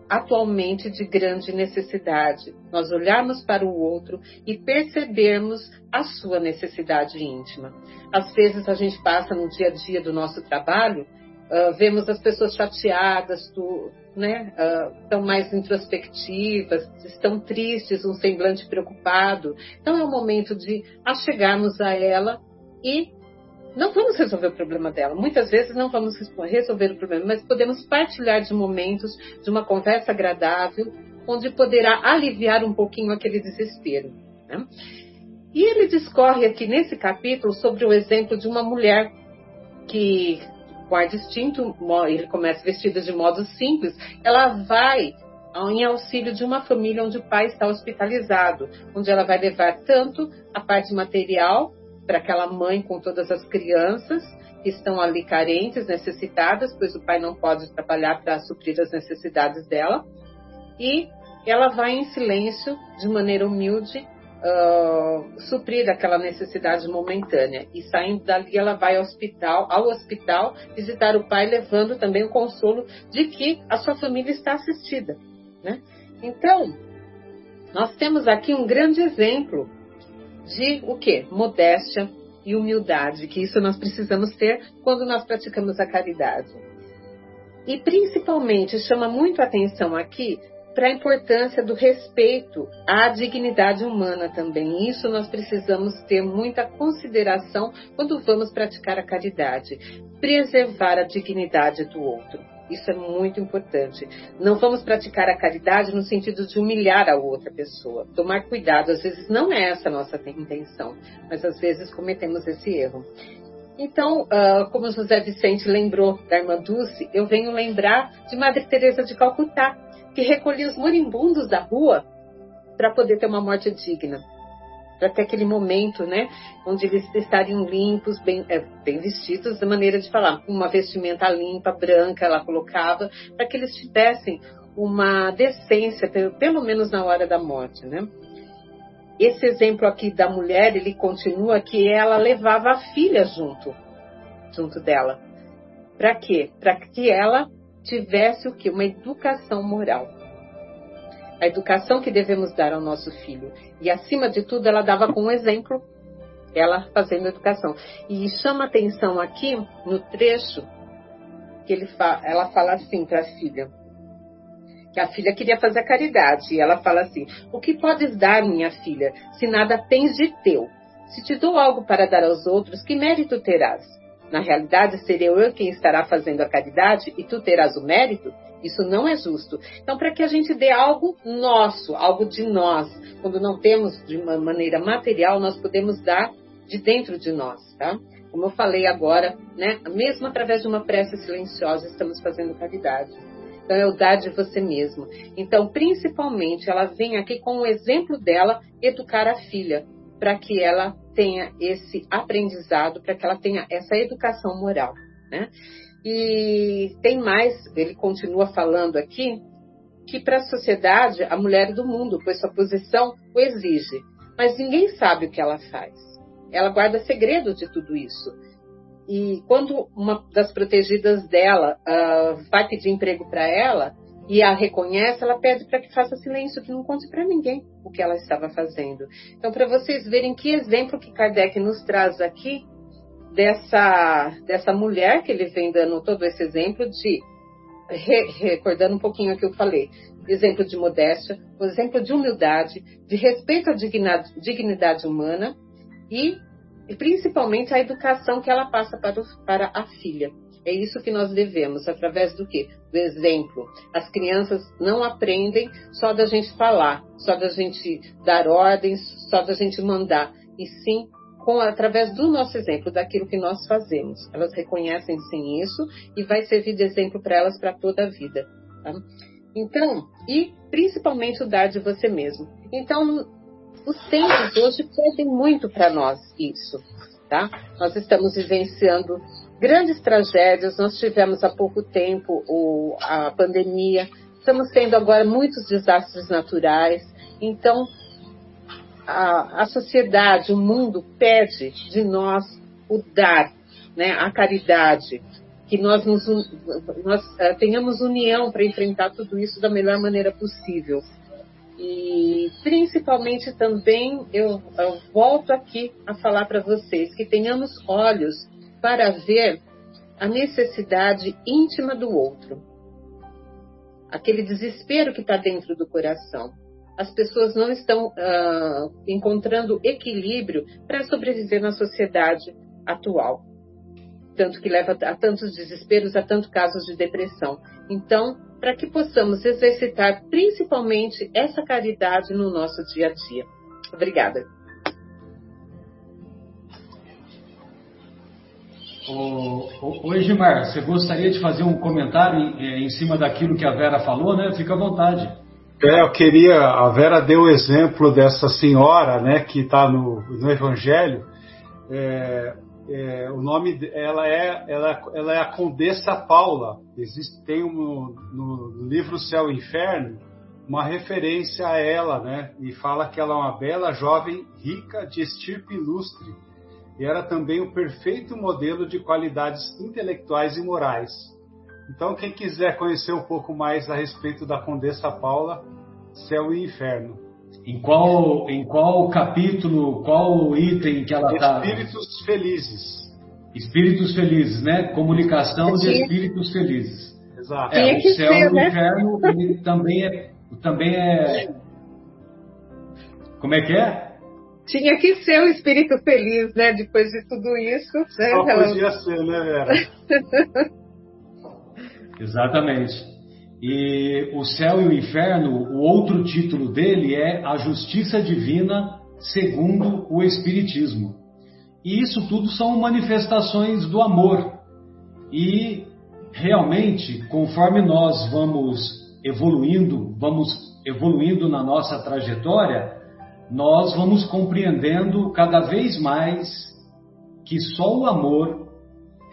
atualmente de grande necessidade. Nós olharmos para o outro e percebermos a sua necessidade íntima. Às vezes a gente passa no dia a dia do nosso trabalho, uh, vemos as pessoas chateadas, do, né, uh, estão mais introspectivas, estão tristes, um semblante preocupado. Então é o momento de achegarmos a ela e não vamos resolver o problema dela. Muitas vezes não vamos resolver o problema, mas podemos partilhar de momentos de uma conversa agradável, onde poderá aliviar um pouquinho aquele desespero. Né? E ele discorre aqui nesse capítulo sobre o exemplo de uma mulher que, ar distinto, ele começa vestida de modo simples, ela vai em auxílio de uma família onde o pai está hospitalizado, onde ela vai levar tanto a parte material para aquela mãe com todas as crianças que estão ali carentes, necessitadas, pois o pai não pode trabalhar para suprir as necessidades dela. E ela vai em silêncio, de maneira humilde, uh, suprir aquela necessidade momentânea. E saindo dali, ela vai ao hospital, ao hospital visitar o pai, levando também o consolo de que a sua família está assistida. Né? Então, nós temos aqui um grande exemplo de o quê? Modéstia e humildade, que isso nós precisamos ter quando nós praticamos a caridade. E principalmente chama muito atenção aqui para a importância do respeito à dignidade humana também. Isso nós precisamos ter muita consideração quando vamos praticar a caridade. Preservar a dignidade do outro. Isso é muito importante. Não vamos praticar a caridade no sentido de humilhar a outra pessoa. Tomar cuidado, às vezes não é essa a nossa intenção, mas às vezes cometemos esse erro. Então, uh, como José Vicente lembrou da irmã Dulce, eu venho lembrar de Madre Teresa de Calcutá, que recolhia os moribundos da rua para poder ter uma morte digna ter aquele momento, né, onde eles estariam limpos, bem, é, bem vestidos, da maneira de falar, uma vestimenta limpa, branca, ela colocava, para que eles tivessem uma decência, pelo, pelo menos na hora da morte, né. Esse exemplo aqui da mulher, ele continua que ela levava a filha junto, junto dela. Para quê? Para que ela tivesse o que? Uma educação moral a educação que devemos dar ao nosso filho. E acima de tudo, ela dava como exemplo ela fazendo educação. E chama atenção aqui no trecho que ele fa ela fala assim para a filha, que a filha queria fazer caridade, e ela fala assim: "O que podes dar, minha filha, se nada tens de teu? Se te dou algo para dar aos outros, que mérito terás? Na realidade, serei eu quem estará fazendo a caridade e tu terás o mérito? Isso não é justo. Então, para que a gente dê algo nosso, algo de nós, quando não temos de uma maneira material, nós podemos dar de dentro de nós, tá? Como eu falei agora, né? Mesmo através de uma prece silenciosa, estamos fazendo caridade. Então, é o dar de você mesmo. Então, principalmente, ela vem aqui com o exemplo dela educar a filha, para que ela tenha esse aprendizado, para que ela tenha essa educação moral. Né? E tem mais, ele continua falando aqui, que para a sociedade, a mulher do mundo, pois sua posição o exige. Mas ninguém sabe o que ela faz. Ela guarda segredo de tudo isso. E quando uma das protegidas dela uh, vai pedir emprego para ela e a reconhece, ela pede para que faça silêncio, que não conte para ninguém o que ela estava fazendo. Então, para vocês verem que exemplo que Kardec nos traz aqui dessa, dessa mulher que ele vem dando todo esse exemplo de re, recordando um pouquinho o que eu falei, exemplo de modéstia, o exemplo de humildade, de respeito à dignidade, dignidade humana e e principalmente a educação que ela passa para, o, para a filha. É isso que nós devemos, através do quê? Do exemplo. As crianças não aprendem só da gente falar, só da gente dar ordens, só da gente mandar, e sim com, através do nosso exemplo, daquilo que nós fazemos. Elas reconhecem sim isso e vai servir de exemplo para elas para toda a vida. Tá? Então, e principalmente o dar de você mesmo. Então, os tempos hoje pedem muito para nós isso, tá? Nós estamos vivenciando grandes tragédias, nós tivemos há pouco tempo o, a pandemia, estamos tendo agora muitos desastres naturais, então a, a sociedade, o mundo pede de nós o dar, né, a caridade, que nós, nos, nós uh, tenhamos união para enfrentar tudo isso da melhor maneira possível. E principalmente também eu, eu volto aqui a falar para vocês que tenhamos olhos para ver a necessidade íntima do outro. Aquele desespero que está dentro do coração. As pessoas não estão uh, encontrando equilíbrio para sobreviver na sociedade atual. Tanto que leva a tantos desesperos, a tantos casos de depressão. Então, para que possamos exercitar principalmente essa caridade no nosso dia a dia. Obrigada. Oi, Gilmar, você gostaria de fazer um comentário em, em cima daquilo que a Vera falou, né? Fica à vontade. É, eu queria. A Vera deu o exemplo dessa senhora, né, que está no, no Evangelho. É, é, o nome ela é ela, ela é a Condessa Paula. Existe tem um, no, no livro Céu e Inferno uma referência a ela, né? E fala que ela é uma bela jovem rica de estirpe ilustre e era também o perfeito modelo de qualidades intelectuais e morais. Então, quem quiser conhecer um pouco mais a respeito da Condessa Paula, Céu e Inferno. Em qual, em qual capítulo, qual item que ela está? Espíritos felizes. Espíritos felizes, né? Comunicação de espíritos felizes. Exato. É, o céu e o né? inferno ele também é, também é. Como é que é? Tinha que ser o espírito feliz, né? Depois de tudo isso. Né? Só podia ser, né, Vera? Exatamente. E o céu e o inferno, o outro título dele é A Justiça Divina segundo o Espiritismo. E isso tudo são manifestações do amor. E realmente, conforme nós vamos evoluindo, vamos evoluindo na nossa trajetória, nós vamos compreendendo cada vez mais que só o amor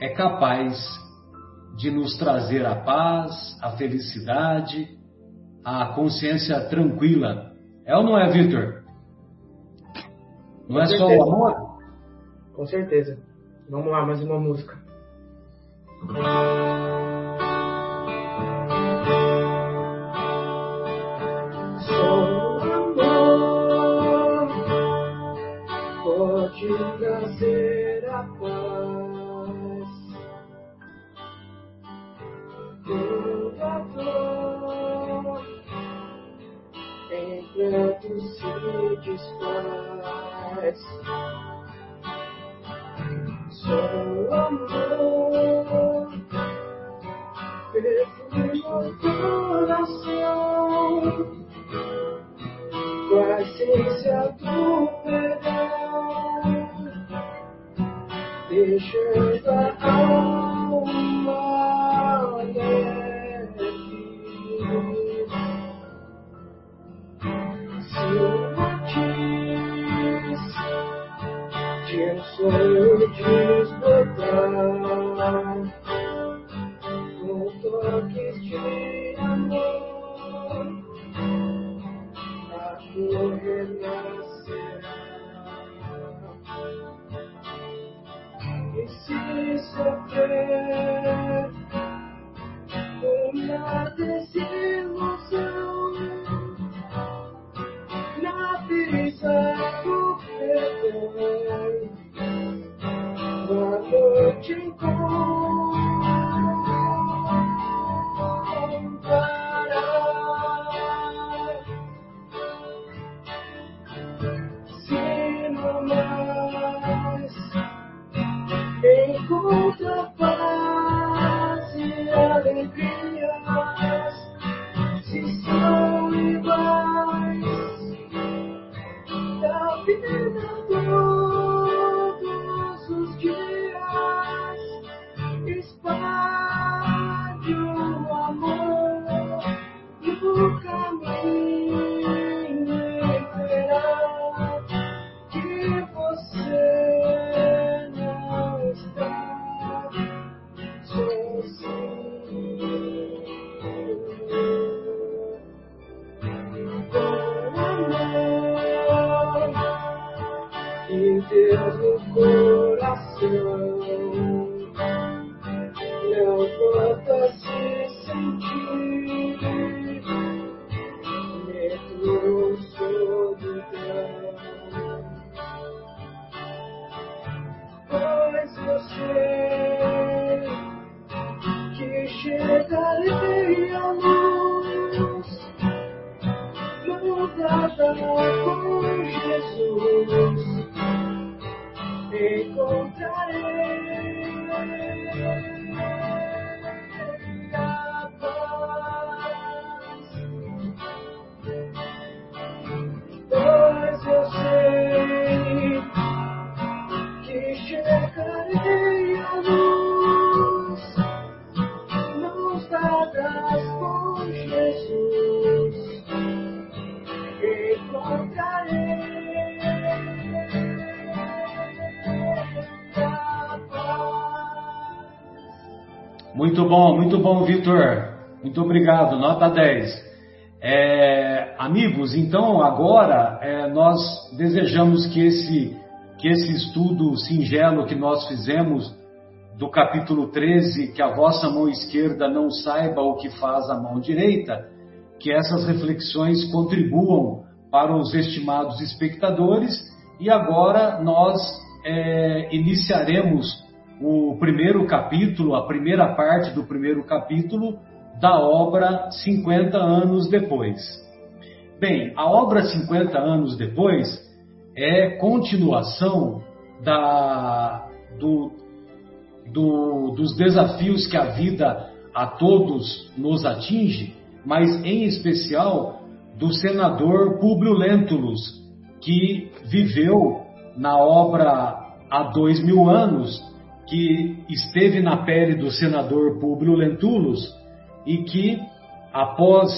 é capaz de nos trazer a paz, a felicidade, a consciência tranquila. É ou não é, Victor? Não Com é certeza. só o amor? Com certeza. Vamos lá, mais uma música. Só pode trazer a paz. enquanto se desfaz. Só amor Muito bom, muito bom, Vitor. Muito obrigado, nota 10. É, amigos, então agora é, nós desejamos que esse, que esse estudo singelo que nós fizemos do capítulo 13, que a vossa mão esquerda não saiba o que faz a mão direita, que essas reflexões contribuam para os estimados espectadores e agora nós é, iniciaremos o primeiro capítulo, a primeira parte do primeiro capítulo da obra 50 anos depois. Bem, a obra 50 anos depois é continuação da, do, do, dos desafios que a vida a todos nos atinge, mas em especial do senador Públio Lentulus, que viveu na obra há dois mil anos que esteve na pele do senador Públio Lentulus e que, após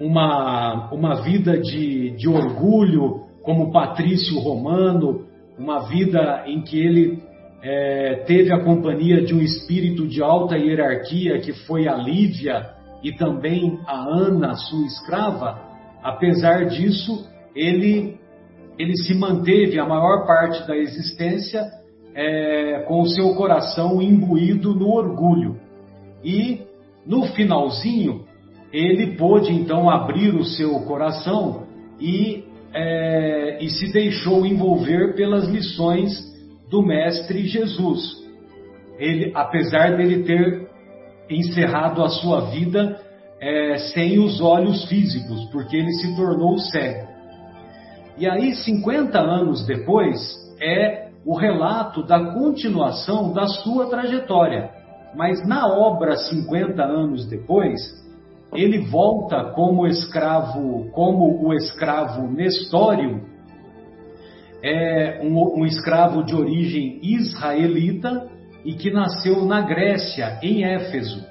uma, uma vida de, de orgulho como patrício romano, uma vida em que ele é, teve a companhia de um espírito de alta hierarquia, que foi a Lívia e também a Ana, sua escrava, apesar disso, ele, ele se manteve a maior parte da existência é, com o seu coração imbuído no orgulho. E no finalzinho, ele pôde então abrir o seu coração e, é, e se deixou envolver pelas lições do Mestre Jesus. Ele, apesar dele ter encerrado a sua vida é, sem os olhos físicos, porque ele se tornou cego. E aí, 50 anos depois, é o relato da continuação da sua trajetória. Mas na obra 50 anos depois, ele volta como escravo, como o escravo Nestório, é um, um escravo de origem israelita, e que nasceu na Grécia, em Éfeso.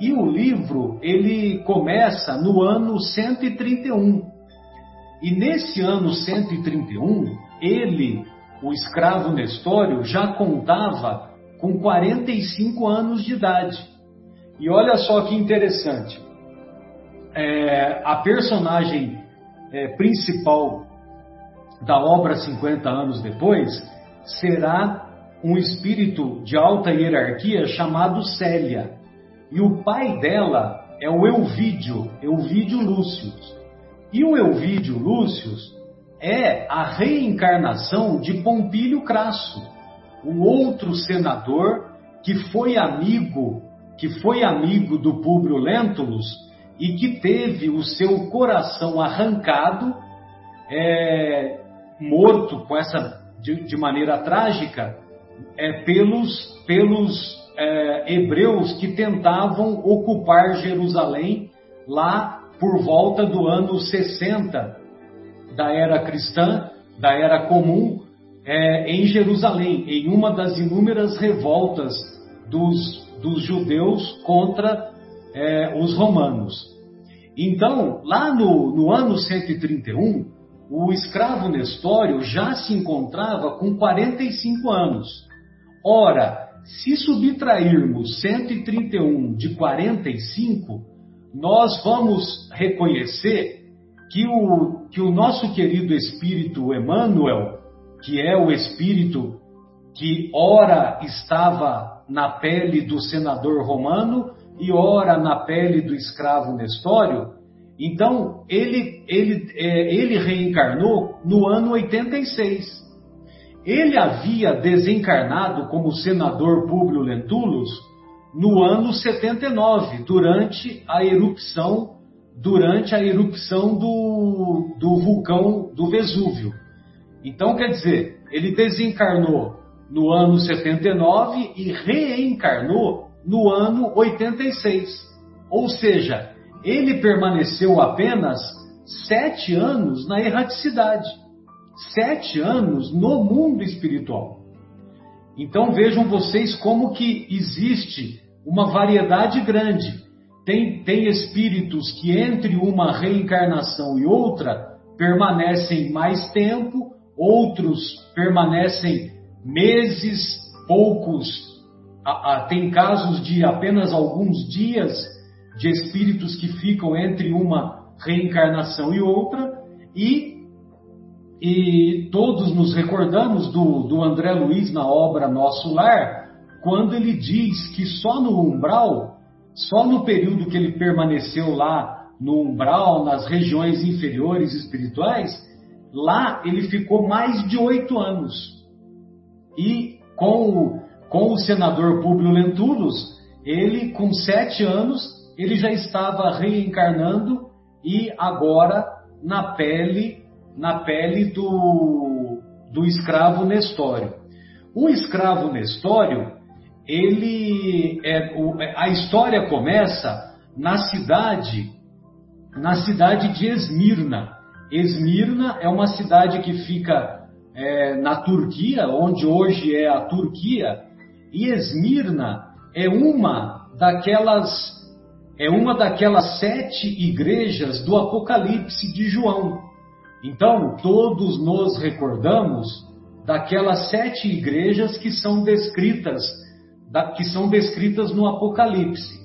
E o livro ele começa no ano 131. E nesse ano 131, ele, o escravo Nestório, já contava com 45 anos de idade. E olha só que interessante. É, a personagem é, principal da obra 50 anos depois será um espírito de alta hierarquia chamado Célia. E o pai dela é o Elvídio, Elvídio Lúcio. E o Elvídio Lúcio é a reencarnação de Pompílio Crasso, o outro senador que foi amigo, que foi amigo do Públio Lentulus e que teve o seu coração arrancado, é, morto com essa de, de maneira trágica, é, pelos, pelos é, hebreus que tentavam ocupar Jerusalém lá por volta do ano 60 da era cristã, da era comum, é, em Jerusalém, em uma das inúmeras revoltas dos, dos judeus contra é, os romanos. Então, lá no, no ano 131, o escravo Nestório já se encontrava com 45 anos. Ora, se subtrairmos 131 de 45, nós vamos reconhecer que o, que o nosso querido espírito Emmanuel, que é o espírito que ora estava na pele do senador romano e ora na pele do escravo Nestório, então ele, ele, é, ele reencarnou no ano 86. Ele havia desencarnado como senador Públio Lentulus no ano 79, durante a erupção durante a erupção do, do vulcão do Vesúvio. Então, quer dizer, ele desencarnou no ano 79 e reencarnou no ano 86. Ou seja, ele permaneceu apenas sete anos na erraticidade sete anos no mundo espiritual. Então vejam vocês como que existe uma variedade grande. Tem, tem espíritos que entre uma reencarnação e outra permanecem mais tempo, outros permanecem meses, poucos. A, a, tem casos de apenas alguns dias de espíritos que ficam entre uma reencarnação e outra, e e todos nos recordamos do, do André Luiz na obra Nosso Lar, quando ele diz que só no umbral, só no período que ele permaneceu lá no umbral, nas regiões inferiores espirituais, lá ele ficou mais de oito anos. E com o, com o senador Públio Lentulus, ele com sete anos, ele já estava reencarnando e agora na pele na pele do, do escravo Nestório. O escravo Nestório, ele é, o, a história começa na cidade, na cidade de Esmirna. Esmirna é uma cidade que fica é, na Turquia, onde hoje é a Turquia, e Esmirna é uma daquelas é uma daquelas sete igrejas do Apocalipse de João. Então, todos nos recordamos daquelas sete igrejas que são descritas, que são descritas no Apocalipse: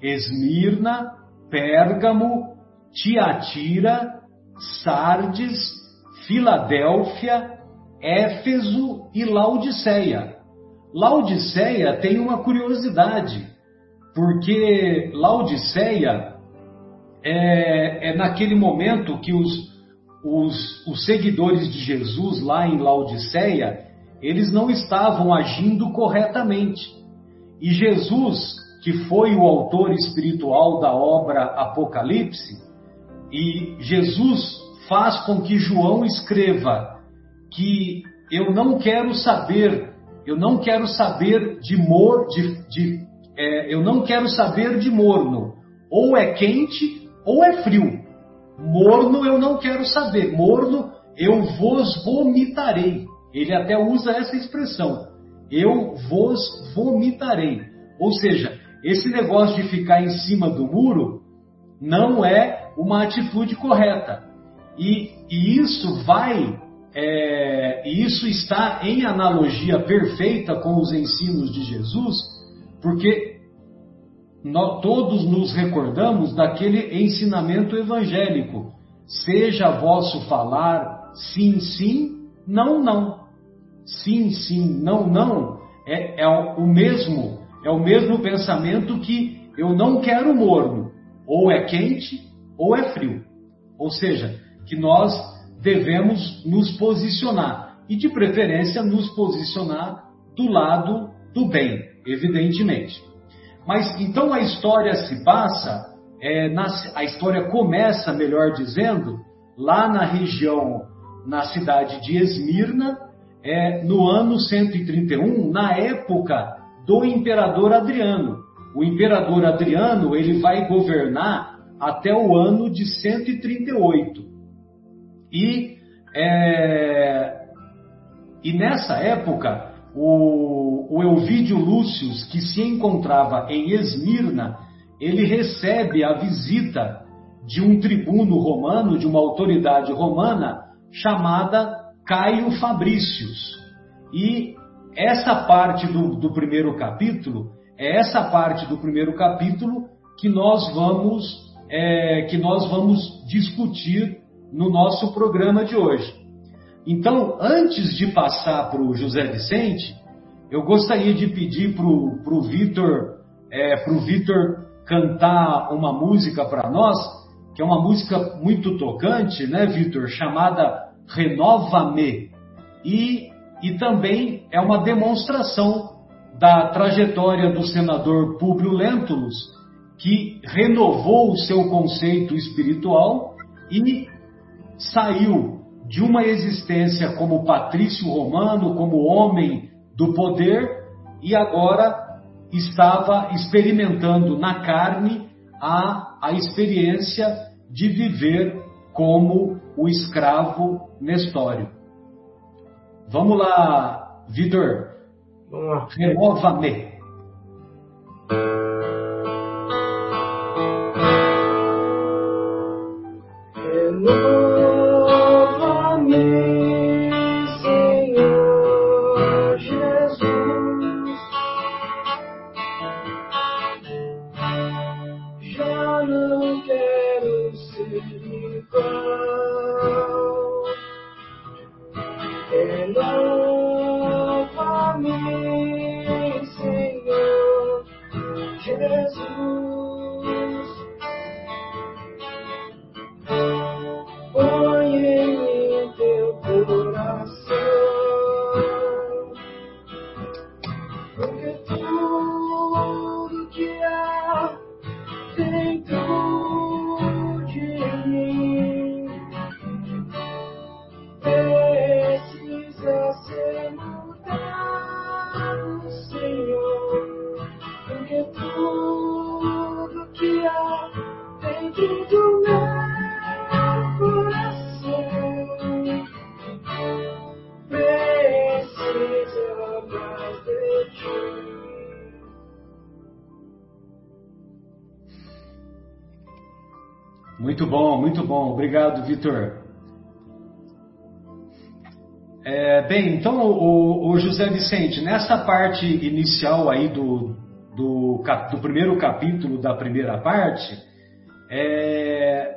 Esmirna, Pérgamo, Tiatira, Sardes, Filadélfia, Éfeso e Laodiceia. Laodiceia tem uma curiosidade, porque Laodiceia é, é naquele momento que os, os, os seguidores de Jesus lá em Laodiceia, eles não estavam agindo corretamente. E Jesus, que foi o autor espiritual da obra Apocalipse, e Jesus faz com que João escreva que eu não quero saber, eu não quero saber de de, de é, eu não quero saber de morno, ou é quente ou é frio. Morno eu não quero saber, morno eu vos vomitarei. Ele até usa essa expressão. eu vos vomitarei. Ou seja, esse negócio de ficar em cima do muro não é uma atitude correta. E, e isso vai, é, isso está em analogia perfeita com os ensinos de Jesus, porque nós todos nos recordamos daquele ensinamento evangélico. Seja vosso falar sim, sim, não, não. Sim, sim, não, não é, é o mesmo, é o mesmo pensamento que eu não quero morno, ou é quente ou é frio. Ou seja, que nós devemos nos posicionar e de preferência nos posicionar do lado do bem, evidentemente. Mas então a história se passa, é, na, a história começa, melhor dizendo, lá na região, na cidade de Esmirna, é, no ano 131, na época do imperador Adriano. O imperador Adriano ele vai governar até o ano de 138. E, é, e nessa época, o, o Elvídio Lúcio, que se encontrava em Esmirna, ele recebe a visita de um tribuno romano, de uma autoridade romana, chamada Caio Fabrícios. E essa parte do, do primeiro capítulo, é essa parte do primeiro capítulo que nós vamos, é, que nós vamos discutir no nosso programa de hoje. Então, antes de passar para o José Vicente, eu gostaria de pedir para o Vitor é, pro Vitor cantar uma música para nós, que é uma música muito tocante, né, Vitor? Chamada Renova-me. E, e também é uma demonstração da trajetória do senador Públio Lentulus, que renovou o seu conceito espiritual e saiu de uma existência como patrício romano, como homem do poder, e agora estava experimentando na carne a, a experiência de viver como o escravo Nestório. Vamos lá, Vitor. Renova-me. Vitor. É, bem, então, o, o, José Vicente, nessa parte inicial aí do, do, do primeiro capítulo da primeira parte, é,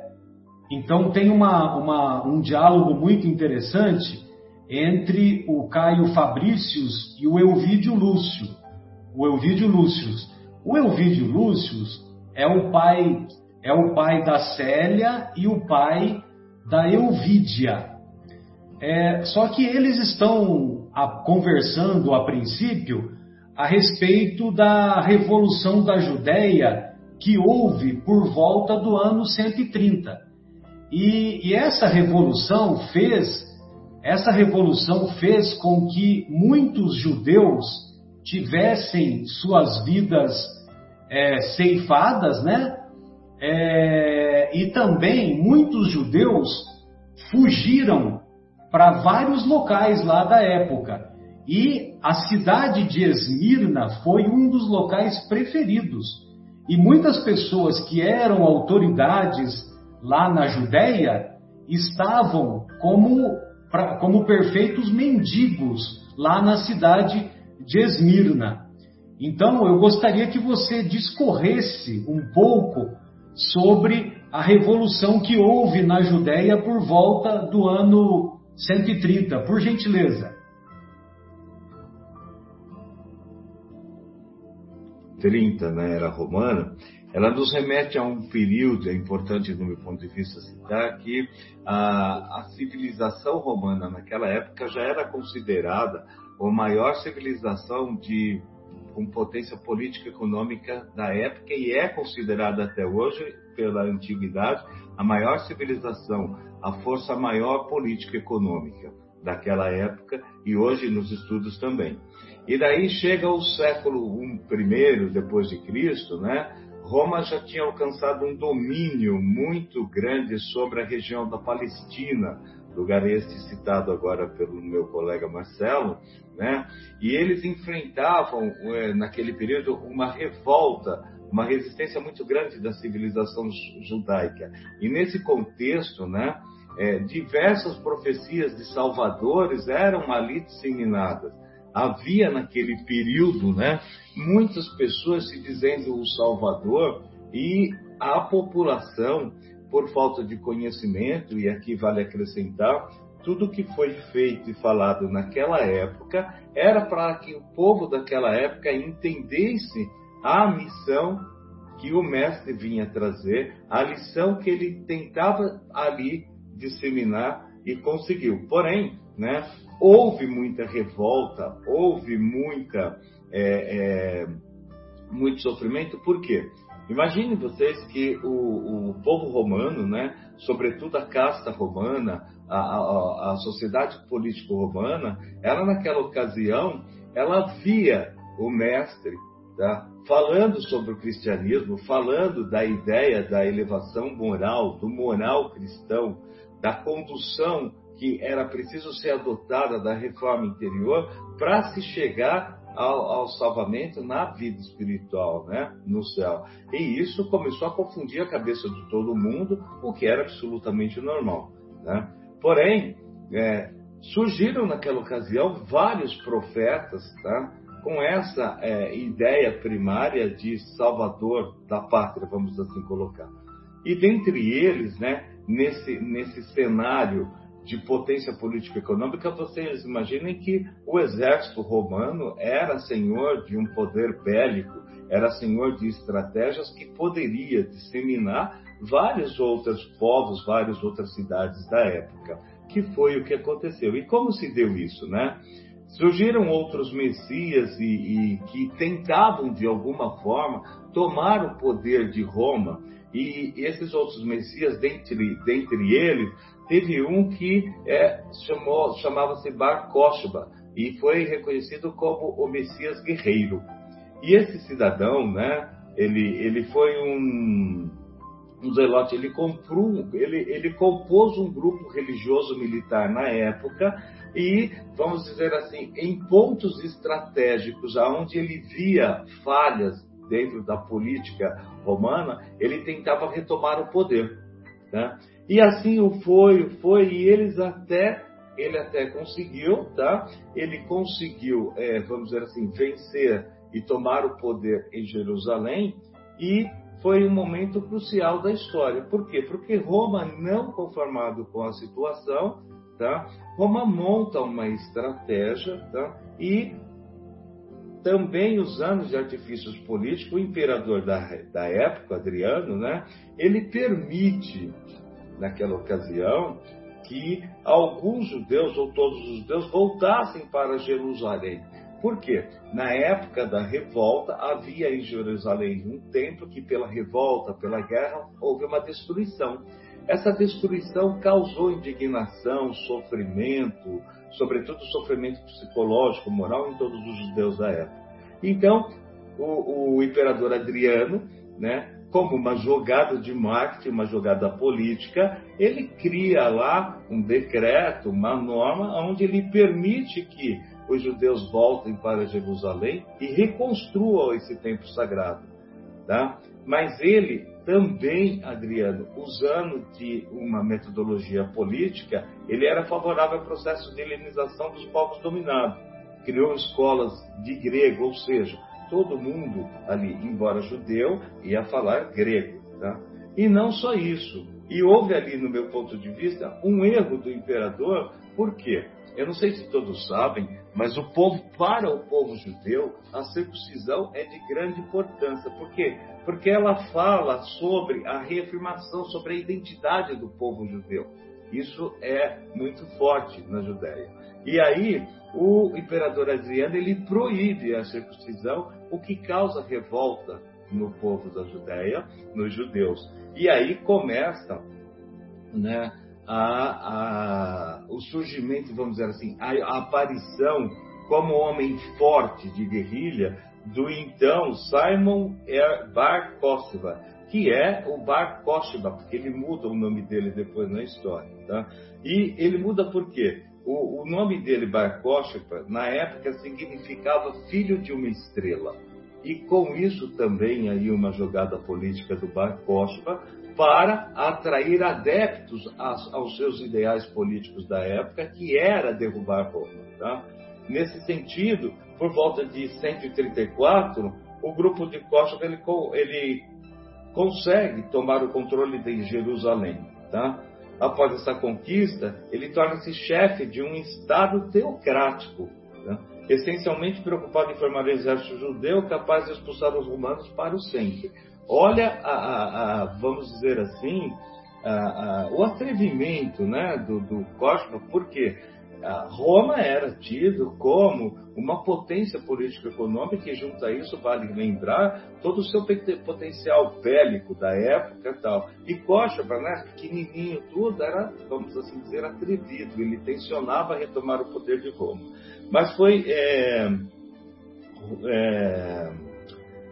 então tem uma, uma, um diálogo muito interessante entre o Caio Fabrícios e o Elvídio Lúcio. O Elvídio Lúcius. O Elvídio Lúcius é o pai é o pai da Célia e o pai da Euvídia. É, só que eles estão a, conversando a princípio a respeito da revolução da Judéia que houve por volta do ano 130. E, e essa revolução fez essa revolução fez com que muitos judeus tivessem suas vidas é, ceifadas, né? É, e também muitos judeus fugiram para vários locais lá da época. E a cidade de Esmirna foi um dos locais preferidos. E muitas pessoas que eram autoridades lá na Judéia estavam como, como perfeitos mendigos lá na cidade de Esmirna. Então, eu gostaria que você discorresse um pouco sobre a revolução que houve na Judéia por volta do ano 130, por gentileza. 30 na era romana, ela nos remete a um período, é importante do meu ponto de vista citar, que a, a civilização romana naquela época já era considerada a maior civilização de com potência política e econômica da época e é considerada até hoje, pela antiguidade, a maior civilização, a força maior política e econômica daquela época e hoje nos estudos também. E daí chega o século I, depois de Cristo, né? Roma já tinha alcançado um domínio muito grande sobre a região da Palestina, lugar este citado agora pelo meu colega Marcelo, né? E eles enfrentavam é, naquele período uma revolta, uma resistência muito grande da civilização judaica. E nesse contexto, né? É, diversas profecias de salvadores eram ali disseminadas havia naquele período, né, muitas pessoas se dizendo o Salvador e a população, por falta de conhecimento, e aqui vale acrescentar, tudo que foi feito e falado naquela época era para que o povo daquela época entendesse a missão que o mestre vinha trazer, a lição que ele tentava ali disseminar e conseguiu. Porém, né, houve muita revolta, houve muita, é, é, muito sofrimento, por quê? Imagine vocês que o, o, povo romano, né, sobretudo a casta romana, a, a, a sociedade político-romana, ela naquela ocasião, ela via o mestre tá, falando sobre o cristianismo, falando da ideia da elevação moral, do moral cristão, da condução que era preciso ser adotada da reforma interior para se chegar ao, ao, salvamento na vida espiritual, né, no céu. E isso começou a confundir a cabeça de todo mundo, o que era absolutamente normal. Né? Porém, é, surgiram naquela ocasião vários profetas, tá? com essa é, ideia primária de salvador da pátria, vamos assim colocar. E dentre eles, né, nesse, nesse cenário de potência política econômica, vocês imaginem que o exército romano era senhor de um poder bélico, era senhor de estratégias que poderia disseminar vários outros povos, várias outras cidades da época, que foi o que aconteceu. E como se deu isso, né? Surgiram outros messias e, e que tentavam de alguma forma tomar o poder de Roma e esses outros messias, dentre, dentre eles, teve um que é, chamava-se Bar Koshba e foi reconhecido como o Messias guerreiro. E esse cidadão, né, ele, ele foi um, um zelote, ele, comprou, ele, ele compôs um grupo religioso militar na época e, vamos dizer assim, em pontos estratégicos, aonde ele via falhas dentro da política romana, ele tentava retomar o poder. Né? E assim o foi, foi, e eles até, ele até conseguiu, tá? Ele conseguiu, é, vamos dizer assim, vencer e tomar o poder em Jerusalém, e foi um momento crucial da história. Por quê? Porque Roma, não conformado com a situação, tá? Roma monta uma estratégia, tá? E também usando de artifícios políticos, o imperador da, da época, Adriano, né? Ele permite naquela ocasião que alguns judeus, ou todos os judeus, voltassem para Jerusalém. Por quê? Na época da revolta, havia em Jerusalém um templo que, pela revolta, pela guerra, houve uma destruição. Essa destruição causou indignação, sofrimento, sobretudo sofrimento psicológico, moral em todos os judeus da época. Então, o, o imperador Adriano, né, como uma jogada de marketing, uma jogada política, ele cria lá um decreto, uma norma, onde ele permite que os judeus voltem para Jerusalém e reconstruam esse templo sagrado. Tá? Mas ele também, Adriano, usando de uma metodologia política, ele era favorável ao processo de helenização dos povos dominados. Criou escolas de grego, ou seja, todo mundo ali, embora judeu, ia falar grego. Tá? E não só isso. E houve ali, no meu ponto de vista, um erro do imperador, por quê? Eu não sei se todos sabem, mas o povo, para o povo judeu, a circuncisão é de grande importância. Por quê? Porque ela fala sobre a reafirmação, sobre a identidade do povo judeu. Isso é muito forte na Judéia. E aí, o imperador Adriano ele proíbe a circuncisão, o que causa revolta no povo da Judéia, nos judeus. E aí começa né, a, a, o surgimento, vamos dizer assim, a, a aparição como homem forte de guerrilha do então Simon Bar Kokhba, que é o Bar Kokhba, porque ele muda o nome dele depois na história. Tá? E ele muda por quê? O, o nome dele, Bar Kokhba, na época significava filho de uma estrela. E com isso também aí uma jogada política do Bar Kokhba para atrair adeptos aos seus ideais políticos da época, que era derrubar Roma. Tá? Nesse sentido, por volta de 134, o grupo de Costa ele, ele consegue tomar o controle de Jerusalém. Tá? Após essa conquista, ele torna-se chefe de um Estado teocrático, tá? essencialmente preocupado em formar um exército judeu capaz de expulsar os romanos para o centro. Olha, a, a, a vamos dizer assim, o atrevimento né, do, do Cosma, porque Roma era tido como uma potência política econômica e junto a isso vale lembrar todo o seu potencial bélico da época e tal. E Cóchaba, né, pequenininho tudo, era, vamos assim dizer, atrevido. Ele tensionava retomar o poder de Roma. Mas foi... É, é,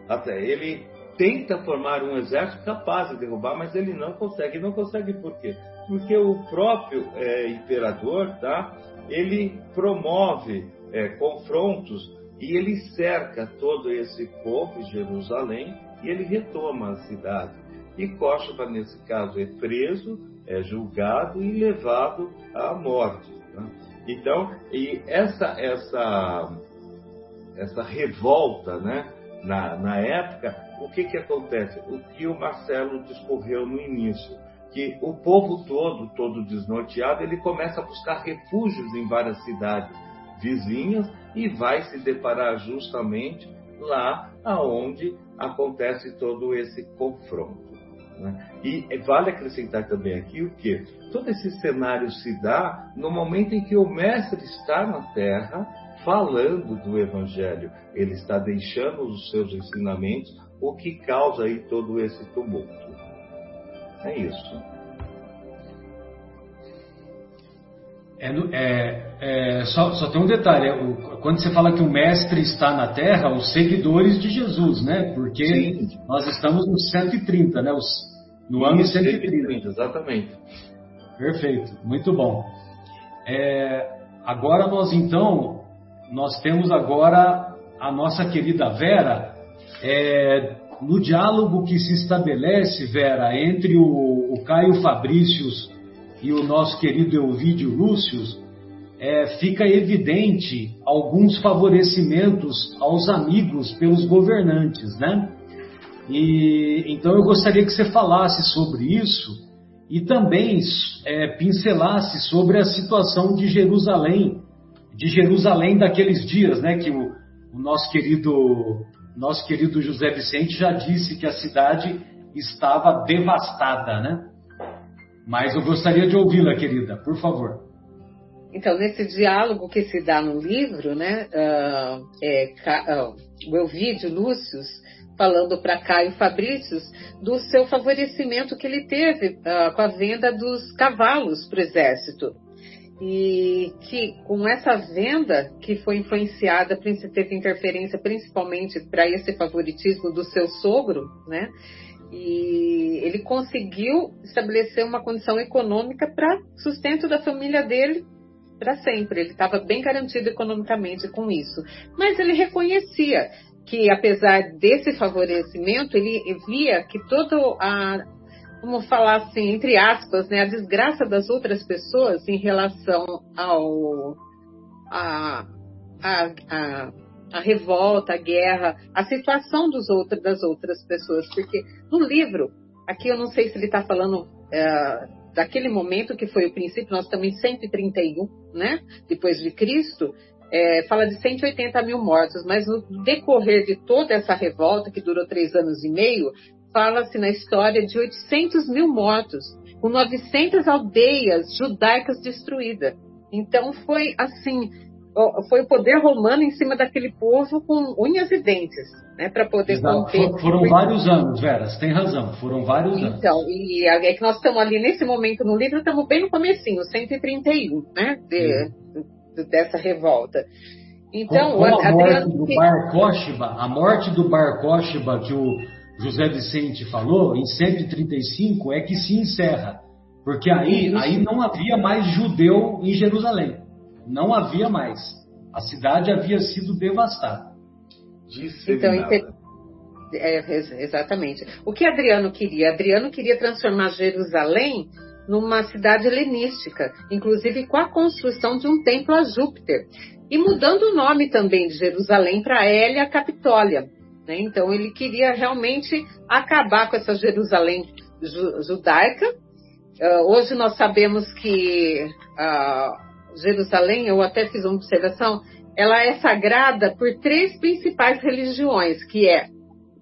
até ele tenta formar um exército capaz de derrubar, mas ele não consegue. Não consegue por quê? Porque o próprio é, imperador, tá? Ele promove é, confrontos e ele cerca todo esse povo, Jerusalém, e ele retoma a cidade. E Cóchaba, nesse caso, é preso, é julgado e levado à morte. Tá? Então, e essa, essa, essa revolta, né, na, na época, o que, que acontece? O que o Marcelo discorreu no início, que o povo todo, todo desnorteado, ele começa a buscar refúgios em várias cidades vizinhas e vai se deparar justamente lá aonde acontece todo esse confronto. Né? E vale acrescentar também aqui o que? Todo esse cenário se dá no momento em que o mestre está na terra falando do Evangelho, ele está deixando os seus ensinamentos o que causa aí todo esse tumulto. É isso. É, é, é, só, só, tem um detalhe: é, o, quando você fala que o mestre está na terra, os seguidores de Jesus, né? Porque Sim. nós estamos no 130, né? Os, no ano 130. 130. Exatamente. Perfeito, muito bom. É, agora nós então, nós temos agora a nossa querida Vera é, no diálogo que se estabelece, Vera, entre o, o Caio Fabrícios e o nosso querido Elvídio Lúcius, é, fica evidente alguns favorecimentos aos amigos pelos governantes, né? E então eu gostaria que você falasse sobre isso e também é, pincelasse sobre a situação de Jerusalém, de Jerusalém daqueles dias, né? Que o, o nosso querido nosso querido José Vicente já disse que a cidade estava devastada, né? Mas eu gostaria de ouvi-la, querida, por favor. Então, nesse diálogo que se dá no livro, né, uh, é, uh, o Elvídio Lúcius falando para Caio Fabrícios do seu favorecimento que ele teve uh, com a venda dos cavalos para o exército e que com essa venda que foi influenciada, teve interferência principalmente para esse favoritismo do seu sogro, né? E ele conseguiu estabelecer uma condição econômica para sustento da família dele para sempre. Ele estava bem garantido economicamente com isso. Mas ele reconhecia que, apesar desse favorecimento, ele via que toda a, vamos falar assim, entre aspas, né, a desgraça das outras pessoas em relação ao a, a, a, a revolta, a guerra, a situação dos outros, das outras pessoas, porque no livro, aqui eu não sei se ele está falando é, daquele momento que foi o princípio, nós estamos em 131, né, depois de Cristo, é, fala de 180 mil mortos, mas no decorrer de toda essa revolta, que durou três anos e meio, fala-se na história de 800 mil mortos, com 900 aldeias judaicas destruídas. Então foi assim, foi o poder romano em cima daquele povo com unhas e dentes, né, para poder Exato. conter. For, foram vários anos, Vera, você tem razão, foram vários então, anos. Então, e é que nós estamos ali nesse momento no livro, estamos bem no comecinho, 131, né, de, de, dessa revolta. Então, com, com a, morte do Bar Kokhba, a morte do Bar que o José Vicente falou, em 135, é que se encerra. Porque aí, aí não havia mais judeu em Jerusalém. Não havia mais. A cidade havia sido devastada. Então, é, exatamente. O que Adriano queria? Adriano queria transformar Jerusalém numa cidade helenística, inclusive com a construção de um templo a Júpiter. E mudando o nome também de Jerusalém para Hélia Capitólia. Né? Então ele queria realmente acabar com essa Jerusalém ju judaica. Uh, hoje nós sabemos que uh, Jerusalém, eu até fiz uma observação, ela é sagrada por três principais religiões, que é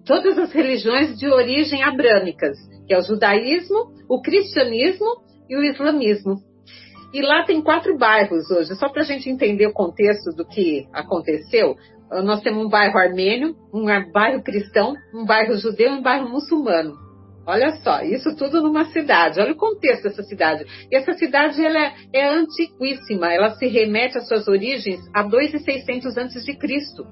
todas as religiões de origem abrâmicas, que é o judaísmo, o cristianismo e o islamismo. E lá tem quatro bairros hoje, só para a gente entender o contexto do que aconteceu. Nós temos um bairro armênio, um bairro cristão, um bairro judeu e um bairro muçulmano. Olha só, isso tudo numa cidade. Olha o contexto dessa cidade. E essa cidade ela é, é antiquíssima. Ela se remete às suas origens a 2.600 antes de Cristo.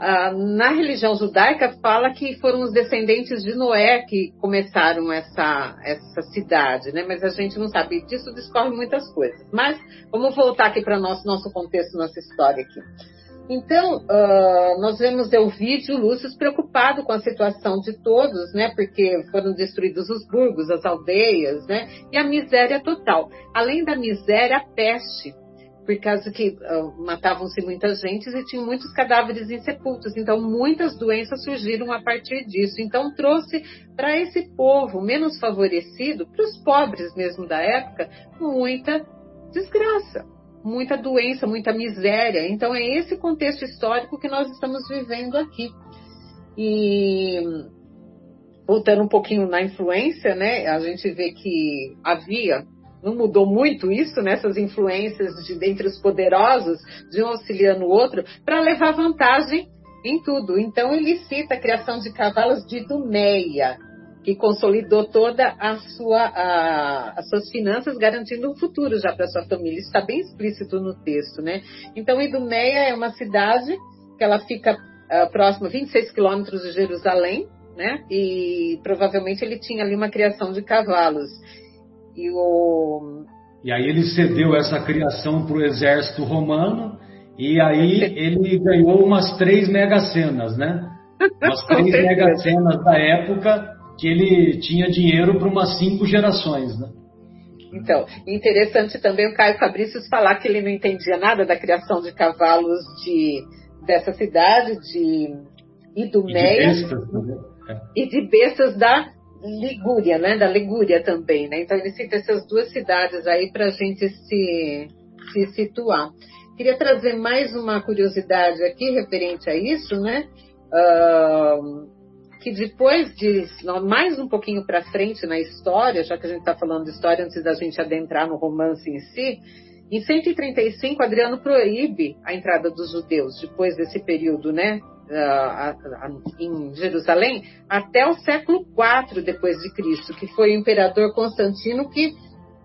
Ah, na religião judaica fala que foram os descendentes de Noé que começaram essa, essa cidade, né? Mas a gente não sabe disso, discorre muitas coisas. Mas vamos voltar aqui para nosso nosso contexto, nossa história aqui. Então, uh, nós vemos Elvídio Lúcio preocupado com a situação de todos, né? Porque foram destruídos os burgos, as aldeias, né? E a miséria total. Além da miséria, a peste, por causa que uh, matavam-se muita gente e tinham muitos cadáveres insepultos. Então, muitas doenças surgiram a partir disso. Então, trouxe para esse povo menos favorecido, para os pobres mesmo da época, muita desgraça muita doença, muita miséria. Então é esse contexto histórico que nós estamos vivendo aqui. E voltando um pouquinho na influência, né? A gente vê que havia, não mudou muito isso, nessas né, influências de dentre os poderosos, de um auxiliando o outro, para levar vantagem em tudo. Então ele cita a criação de cavalos de Dumeia, que consolidou toda a sua, a, as suas finanças, garantindo um futuro já para sua família. Isso está bem explícito no texto, né? Então, Idumeia é uma cidade que ela fica uh, próxima, 26 quilômetros de Jerusalém, né? E provavelmente ele tinha ali uma criação de cavalos. E o e aí ele cedeu essa criação para o exército romano e aí ele ganhou umas três megacenas, né? Umas três megacenas da época que ele tinha dinheiro para umas cinco gerações, né? Então, interessante também o Caio Fabrício falar que ele não entendia nada da criação de cavalos de, dessa cidade, de Idumeia, e de bestas, né? e de bestas da Ligúria, né? Da Ligúria também, né? Então ele cita essas duas cidades aí para a gente se, se situar. Queria trazer mais uma curiosidade aqui referente a isso, né? Uh, que depois de mais um pouquinho para frente na história, já que a gente está falando de história antes da gente adentrar no romance em si, em 135 Adriano proíbe a entrada dos judeus depois desse período, né, em Jerusalém, até o século IV depois de Cristo, que foi o imperador Constantino que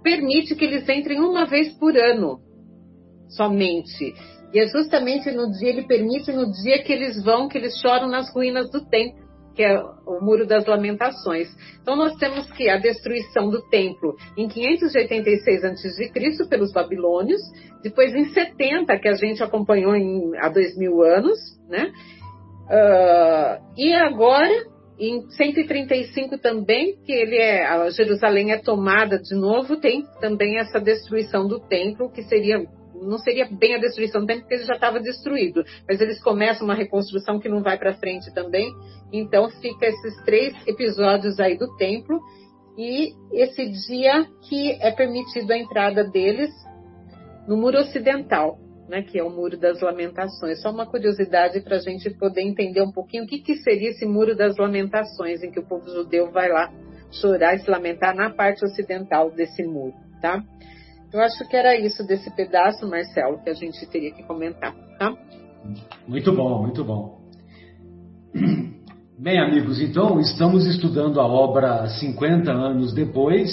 permite que eles entrem uma vez por ano, somente. E é justamente no dia ele permite no dia que eles vão, que eles choram nas ruínas do templo que é o Muro das Lamentações. Então nós temos que a destruição do templo em 586 a.C. pelos babilônios, depois em 70, que a gente acompanhou em, há dois mil anos, né? Uh, e agora em 135 também, que ele é, Jerusalém é tomada de novo, tem também essa destruição do templo, que seria não seria bem a destruição do templo, porque ele já estava destruído, mas eles começam uma reconstrução que não vai para frente também. Então fica esses três episódios aí do templo e esse dia que é permitido a entrada deles no muro ocidental, né, que é o muro das lamentações. Só uma curiosidade para a gente poder entender um pouquinho o que, que seria esse muro das lamentações, em que o povo judeu vai lá chorar e se lamentar na parte ocidental desse muro, tá? Eu acho que era isso desse pedaço, Marcelo, que a gente teria que comentar, tá? Muito bom, muito bom. Bem, amigos, então estamos estudando a obra 50 anos depois,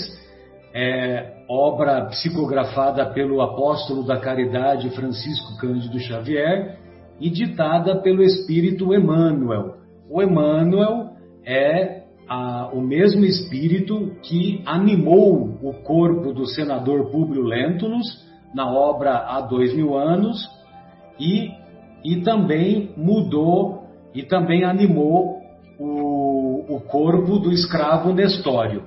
é, obra psicografada pelo apóstolo da caridade Francisco Cândido Xavier e ditada pelo Espírito Emmanuel. O Emmanuel é o mesmo espírito que animou o corpo do senador Públio Lentulus na obra há dois mil anos e, e também mudou e também animou o, o corpo do escravo Nestório.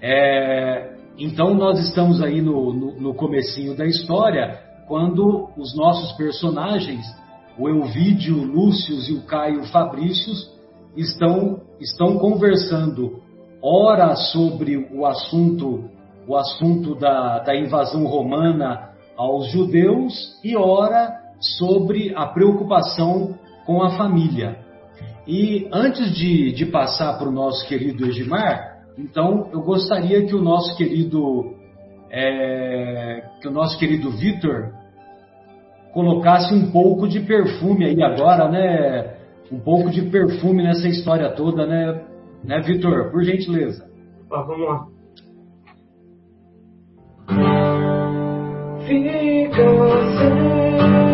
É, então nós estamos aí no, no, no comecinho da história, quando os nossos personagens, o Elvídio Lúcius e o Caio Fabrícios, estão, estão conversando, ora sobre o assunto, o assunto da, da invasão romana aos judeus e ora sobre a preocupação com a família. E antes de, de passar para o nosso querido Edmar, então eu gostaria que o nosso querido é, que o nosso querido Vitor colocasse um pouco de perfume aí agora, né, um pouco de perfume nessa história toda, né, né Vitor? Por gentileza. Ah, vamos lá. Fica sempre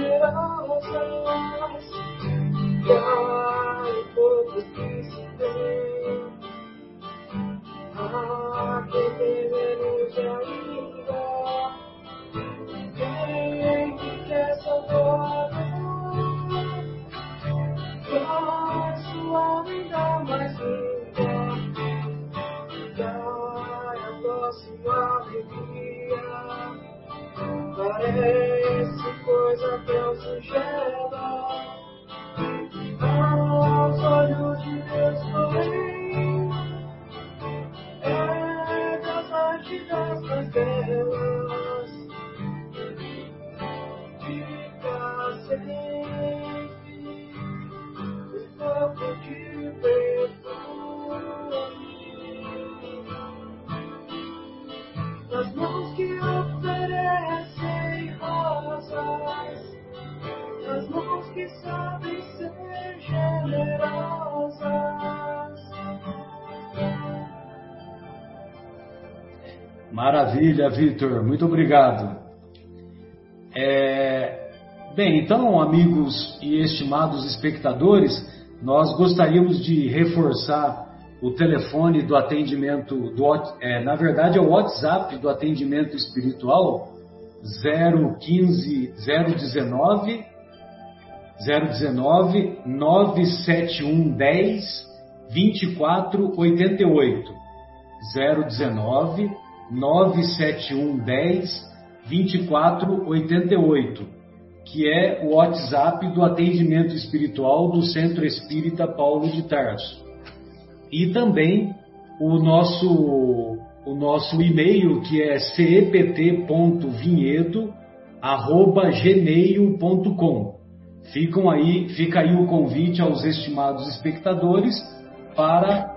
ser generosas. Parece Maravilha, Vitor, muito obrigado. É, bem, então, amigos e estimados espectadores, nós gostaríamos de reforçar o telefone do atendimento, do, é, na verdade é o WhatsApp do atendimento espiritual 015 019 019 971 10 2488 019 971 10 2488 que é o WhatsApp do atendimento espiritual do Centro Espírita Paulo de Tarso e também o nosso o nosso e-mail que é cept.vinhedo@gmail.com. Ficam aí, fica aí o convite aos estimados espectadores para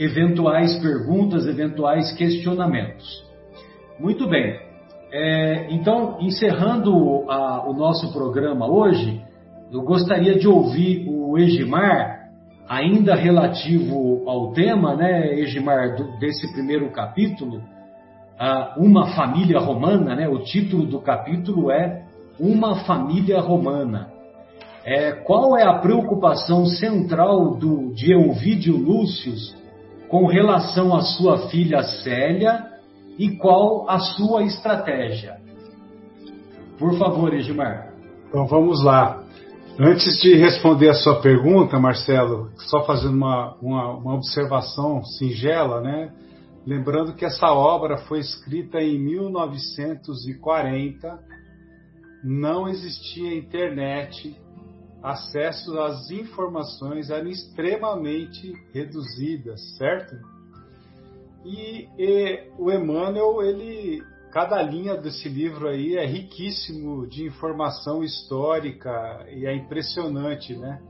eventuais perguntas, eventuais questionamentos. Muito bem. É, então, encerrando a, o nosso programa hoje, eu gostaria de ouvir o Egimar, ainda relativo ao tema, né, Egimar, desse primeiro capítulo, Uma Família Romana, né? O título do capítulo é Uma Família Romana. É, qual é a preocupação central do, de Elvídio Lúcio com relação à sua filha Célia e qual a sua estratégia? Por favor, Edmar. Então vamos lá. Antes de responder a sua pergunta, Marcelo, só fazendo uma, uma, uma observação singela, né? Lembrando que essa obra foi escrita em 1940, não existia internet, acesso às informações eram extremamente reduzidas, certo? E, e, o Emmanuel, ele, cada linha desse livro aí é riquíssimo de informação histórica e é impressionante, né?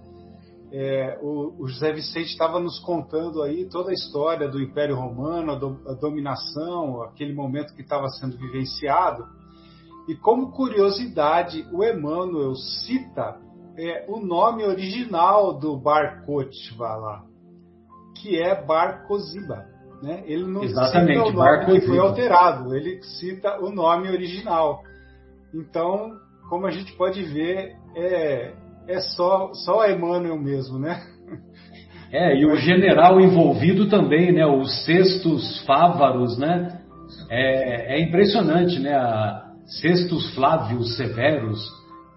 É, o, o, José Vicente estava nos contando aí toda a história do Império Romano, a, do, a dominação, aquele momento que estava sendo vivenciado. E como curiosidade, o Emmanuel cita é, o nome original do Bar Kochva lá, que é Bar Koziba. Né? Ele não Exatamente, cita o nome que foi alterado, ele cita o nome original. Então, como a gente pode ver, é, é só, só Emmanuel mesmo, né? É, e o general envolvido também, né? Os cestos fávaros, né? É, é impressionante, né? A, cestos Flávios Severos,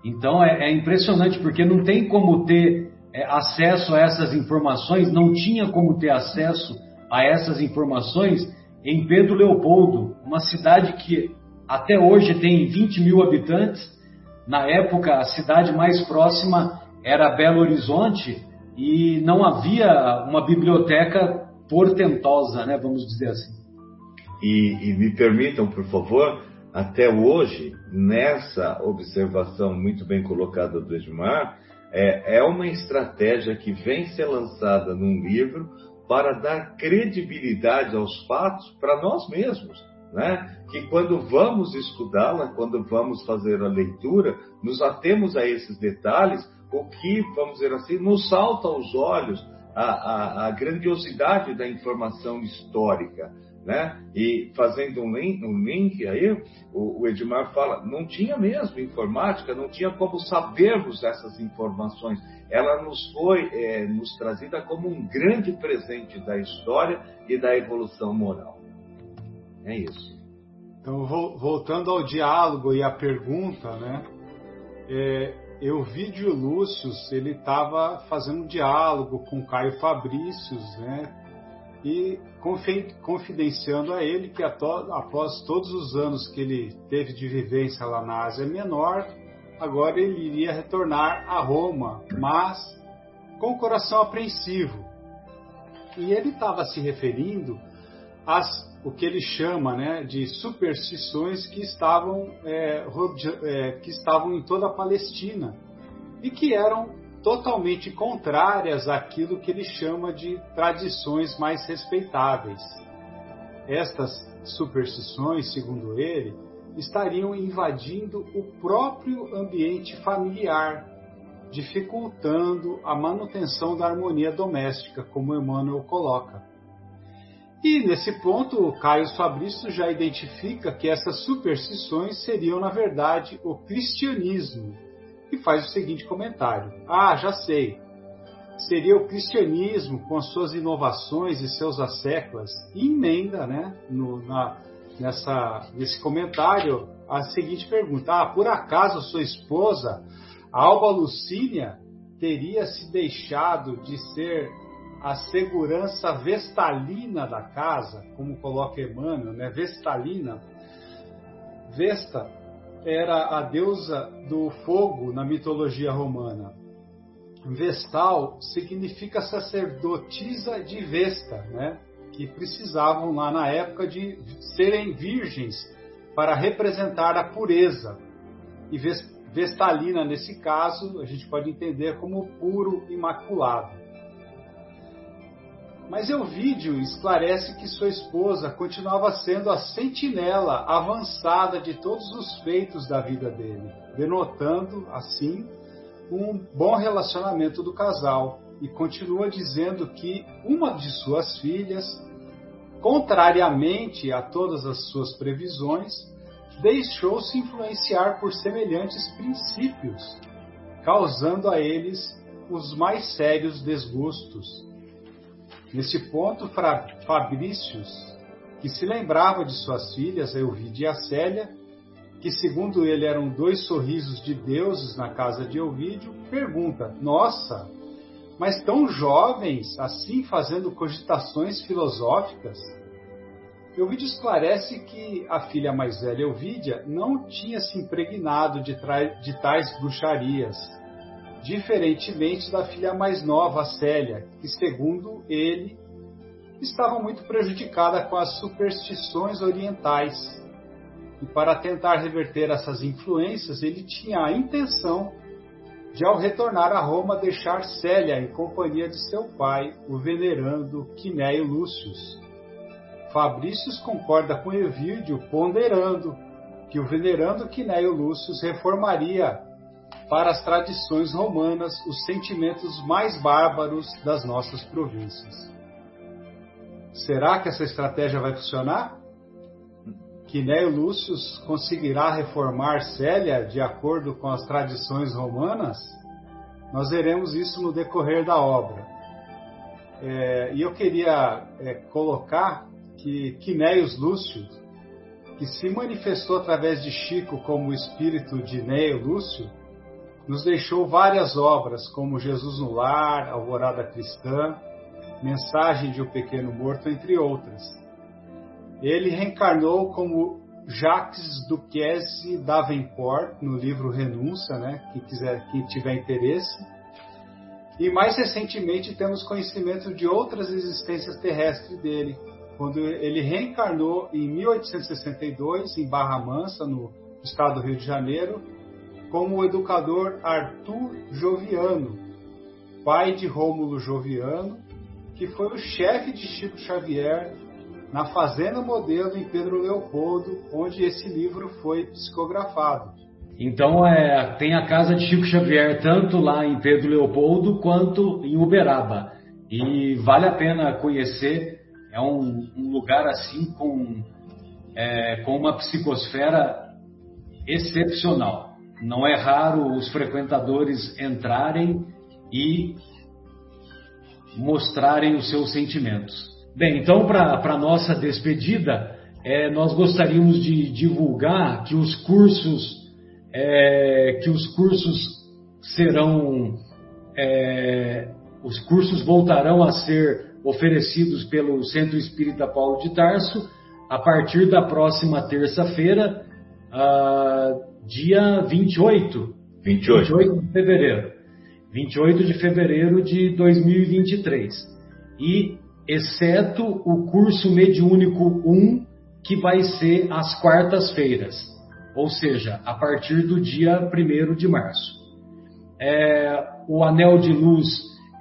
então é, é impressionante, porque não tem como ter é, acesso a essas informações, não tinha como ter acesso a essas informações em Pedro Leopoldo, uma cidade que até hoje tem 20 mil habitantes. Na época, a cidade mais próxima era Belo Horizonte e não havia uma biblioteca portentosa, né, vamos dizer assim. E, e me permitam, por favor, até hoje, nessa observação muito bem colocada do Edmar, é, é uma estratégia que vem ser lançada num livro para dar credibilidade aos fatos para nós mesmos. Né? Que quando vamos estudá-la, quando vamos fazer a leitura, nos atemos a esses detalhes, o que, vamos dizer assim, nos salta aos olhos a, a, a grandiosidade da informação histórica né? E fazendo um link, um link aí, o, o, Edmar fala, não tinha mesmo informática, não tinha como sabermos essas informações. Ela nos foi é, nos trazida como um grande presente da história e da evolução moral. É isso. Então, voltando ao diálogo e à pergunta, né? É, de Lúcio, ele estava fazendo um diálogo com Caio Fabrícios, né? E confidenciando a ele que após todos os anos que ele teve de vivência lá na Ásia Menor, agora ele iria retornar a Roma, mas com o coração apreensivo. E ele estava se referindo às o que ele chama né, de superstições que estavam, é, é, que estavam em toda a Palestina e que eram totalmente contrárias àquilo que ele chama de tradições mais respeitáveis. Estas superstições, segundo ele, estariam invadindo o próprio ambiente familiar, dificultando a manutenção da harmonia doméstica, como Emmanuel coloca. E nesse ponto, Caio Fabrício já identifica que essas superstições seriam, na verdade, o cristianismo, e faz o seguinte comentário: Ah, já sei. Seria o cristianismo com as suas inovações e seus asseclas, e emenda né, no, na, nessa, nesse comentário a seguinte pergunta: Ah, por acaso sua esposa, Alba Lucínia, teria se deixado de ser a segurança vestalina da casa, como coloca Emmanuel, né? Vestalina. Vesta era a deusa do fogo na mitologia romana. Vestal significa sacerdotisa de Vesta, né? que precisavam lá na época de serem virgens para representar a pureza. E Vestalina, nesse caso, a gente pode entender como puro imaculado. Mas vídeo esclarece que sua esposa continuava sendo a sentinela avançada de todos os feitos da vida dele, denotando, assim, um bom relacionamento do casal e continua dizendo que uma de suas filhas, contrariamente a todas as suas previsões, deixou-se influenciar por semelhantes princípios, causando a eles os mais sérios desgostos. Nesse ponto, Fabrícios, que se lembrava de suas filhas, Elvide e a Célia, que segundo ele eram dois sorrisos de deuses na casa de Elvídio, pergunta: Nossa, mas tão jovens, assim fazendo cogitações filosóficas? Elvídio esclarece que a filha mais velha, Elvídia, não tinha se impregnado de, de tais bruxarias, diferentemente da filha mais nova, Célia, que, segundo ele, estava muito prejudicada com as superstições orientais. E para tentar reverter essas influências, ele tinha a intenção de, ao retornar a Roma, deixar Célia em companhia de seu pai, o venerando Quinéio Lúcius. Fabrícios concorda com Evídio, ponderando que o venerando Quinéio Lúcius reformaria para as tradições romanas os sentimentos mais bárbaros das nossas províncias. Será que essa estratégia vai funcionar? Quinéio Lúcio conseguirá reformar Célia de acordo com as tradições romanas? Nós veremos isso no decorrer da obra. É, e eu queria é, colocar que Quinéios Lúcio, que se manifestou através de Chico como espírito de Neio Lúcio, nos deixou várias obras, como Jesus no Lar, Alvorada Cristã, Mensagem de O Pequeno Morto, entre outras. Ele reencarnou como Jacques Duquesne Davenport, no livro Renúncia, né? quem, quiser, quem tiver interesse. E mais recentemente temos conhecimento de outras existências terrestres dele, quando ele reencarnou em 1862 em Barra Mansa, no estado do Rio de Janeiro, como o educador Arthur Joviano, pai de Rômulo Joviano, que foi o chefe de Chico Xavier na Fazenda Modelo em Pedro Leopoldo, onde esse livro foi psicografado. Então é, tem a casa de Chico Xavier tanto lá em Pedro Leopoldo quanto em Uberaba. E vale a pena conhecer, é um, um lugar assim com, é, com uma psicosfera excepcional. Não é raro os frequentadores entrarem e mostrarem os seus sentimentos. Bem, então, para a nossa despedida, é, nós gostaríamos de divulgar que os cursos, é, que os cursos serão, é, os cursos voltarão a ser oferecidos pelo Centro Espírita Paulo de Tarso a partir da próxima terça-feira, ah, dia 28, 28. 28 de fevereiro. 28 de fevereiro de 2023. E, exceto o curso mediúnico 1, que vai ser às quartas-feiras, ou seja, a partir do dia 1 de março. É, o Anel de Luz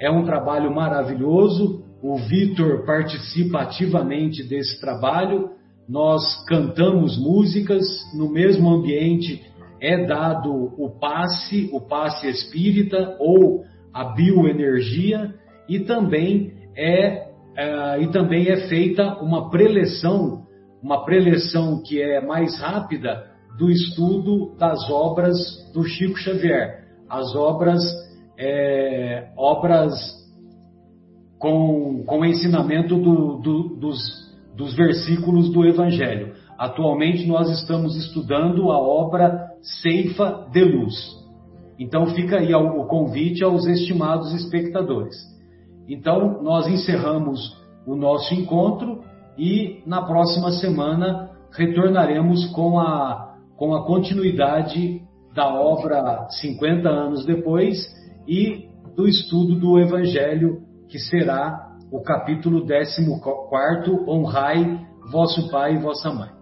é um trabalho maravilhoso, o Vitor participa ativamente desse trabalho, nós cantamos músicas no mesmo ambiente é dado o passe, o passe espírita ou a bioenergia e também é, é e também é feita uma preleção, uma preleção que é mais rápida do estudo das obras do Chico Xavier, as obras é, obras com, com ensinamento do, do, dos, dos versículos do Evangelho. Atualmente nós estamos estudando a obra Ceifa de Luz. Então fica aí o convite aos estimados espectadores. Então nós encerramos o nosso encontro e na próxima semana retornaremos com a, com a continuidade da obra 50 anos depois e do estudo do Evangelho, que será o capítulo 14, Honrai vosso pai e vossa mãe.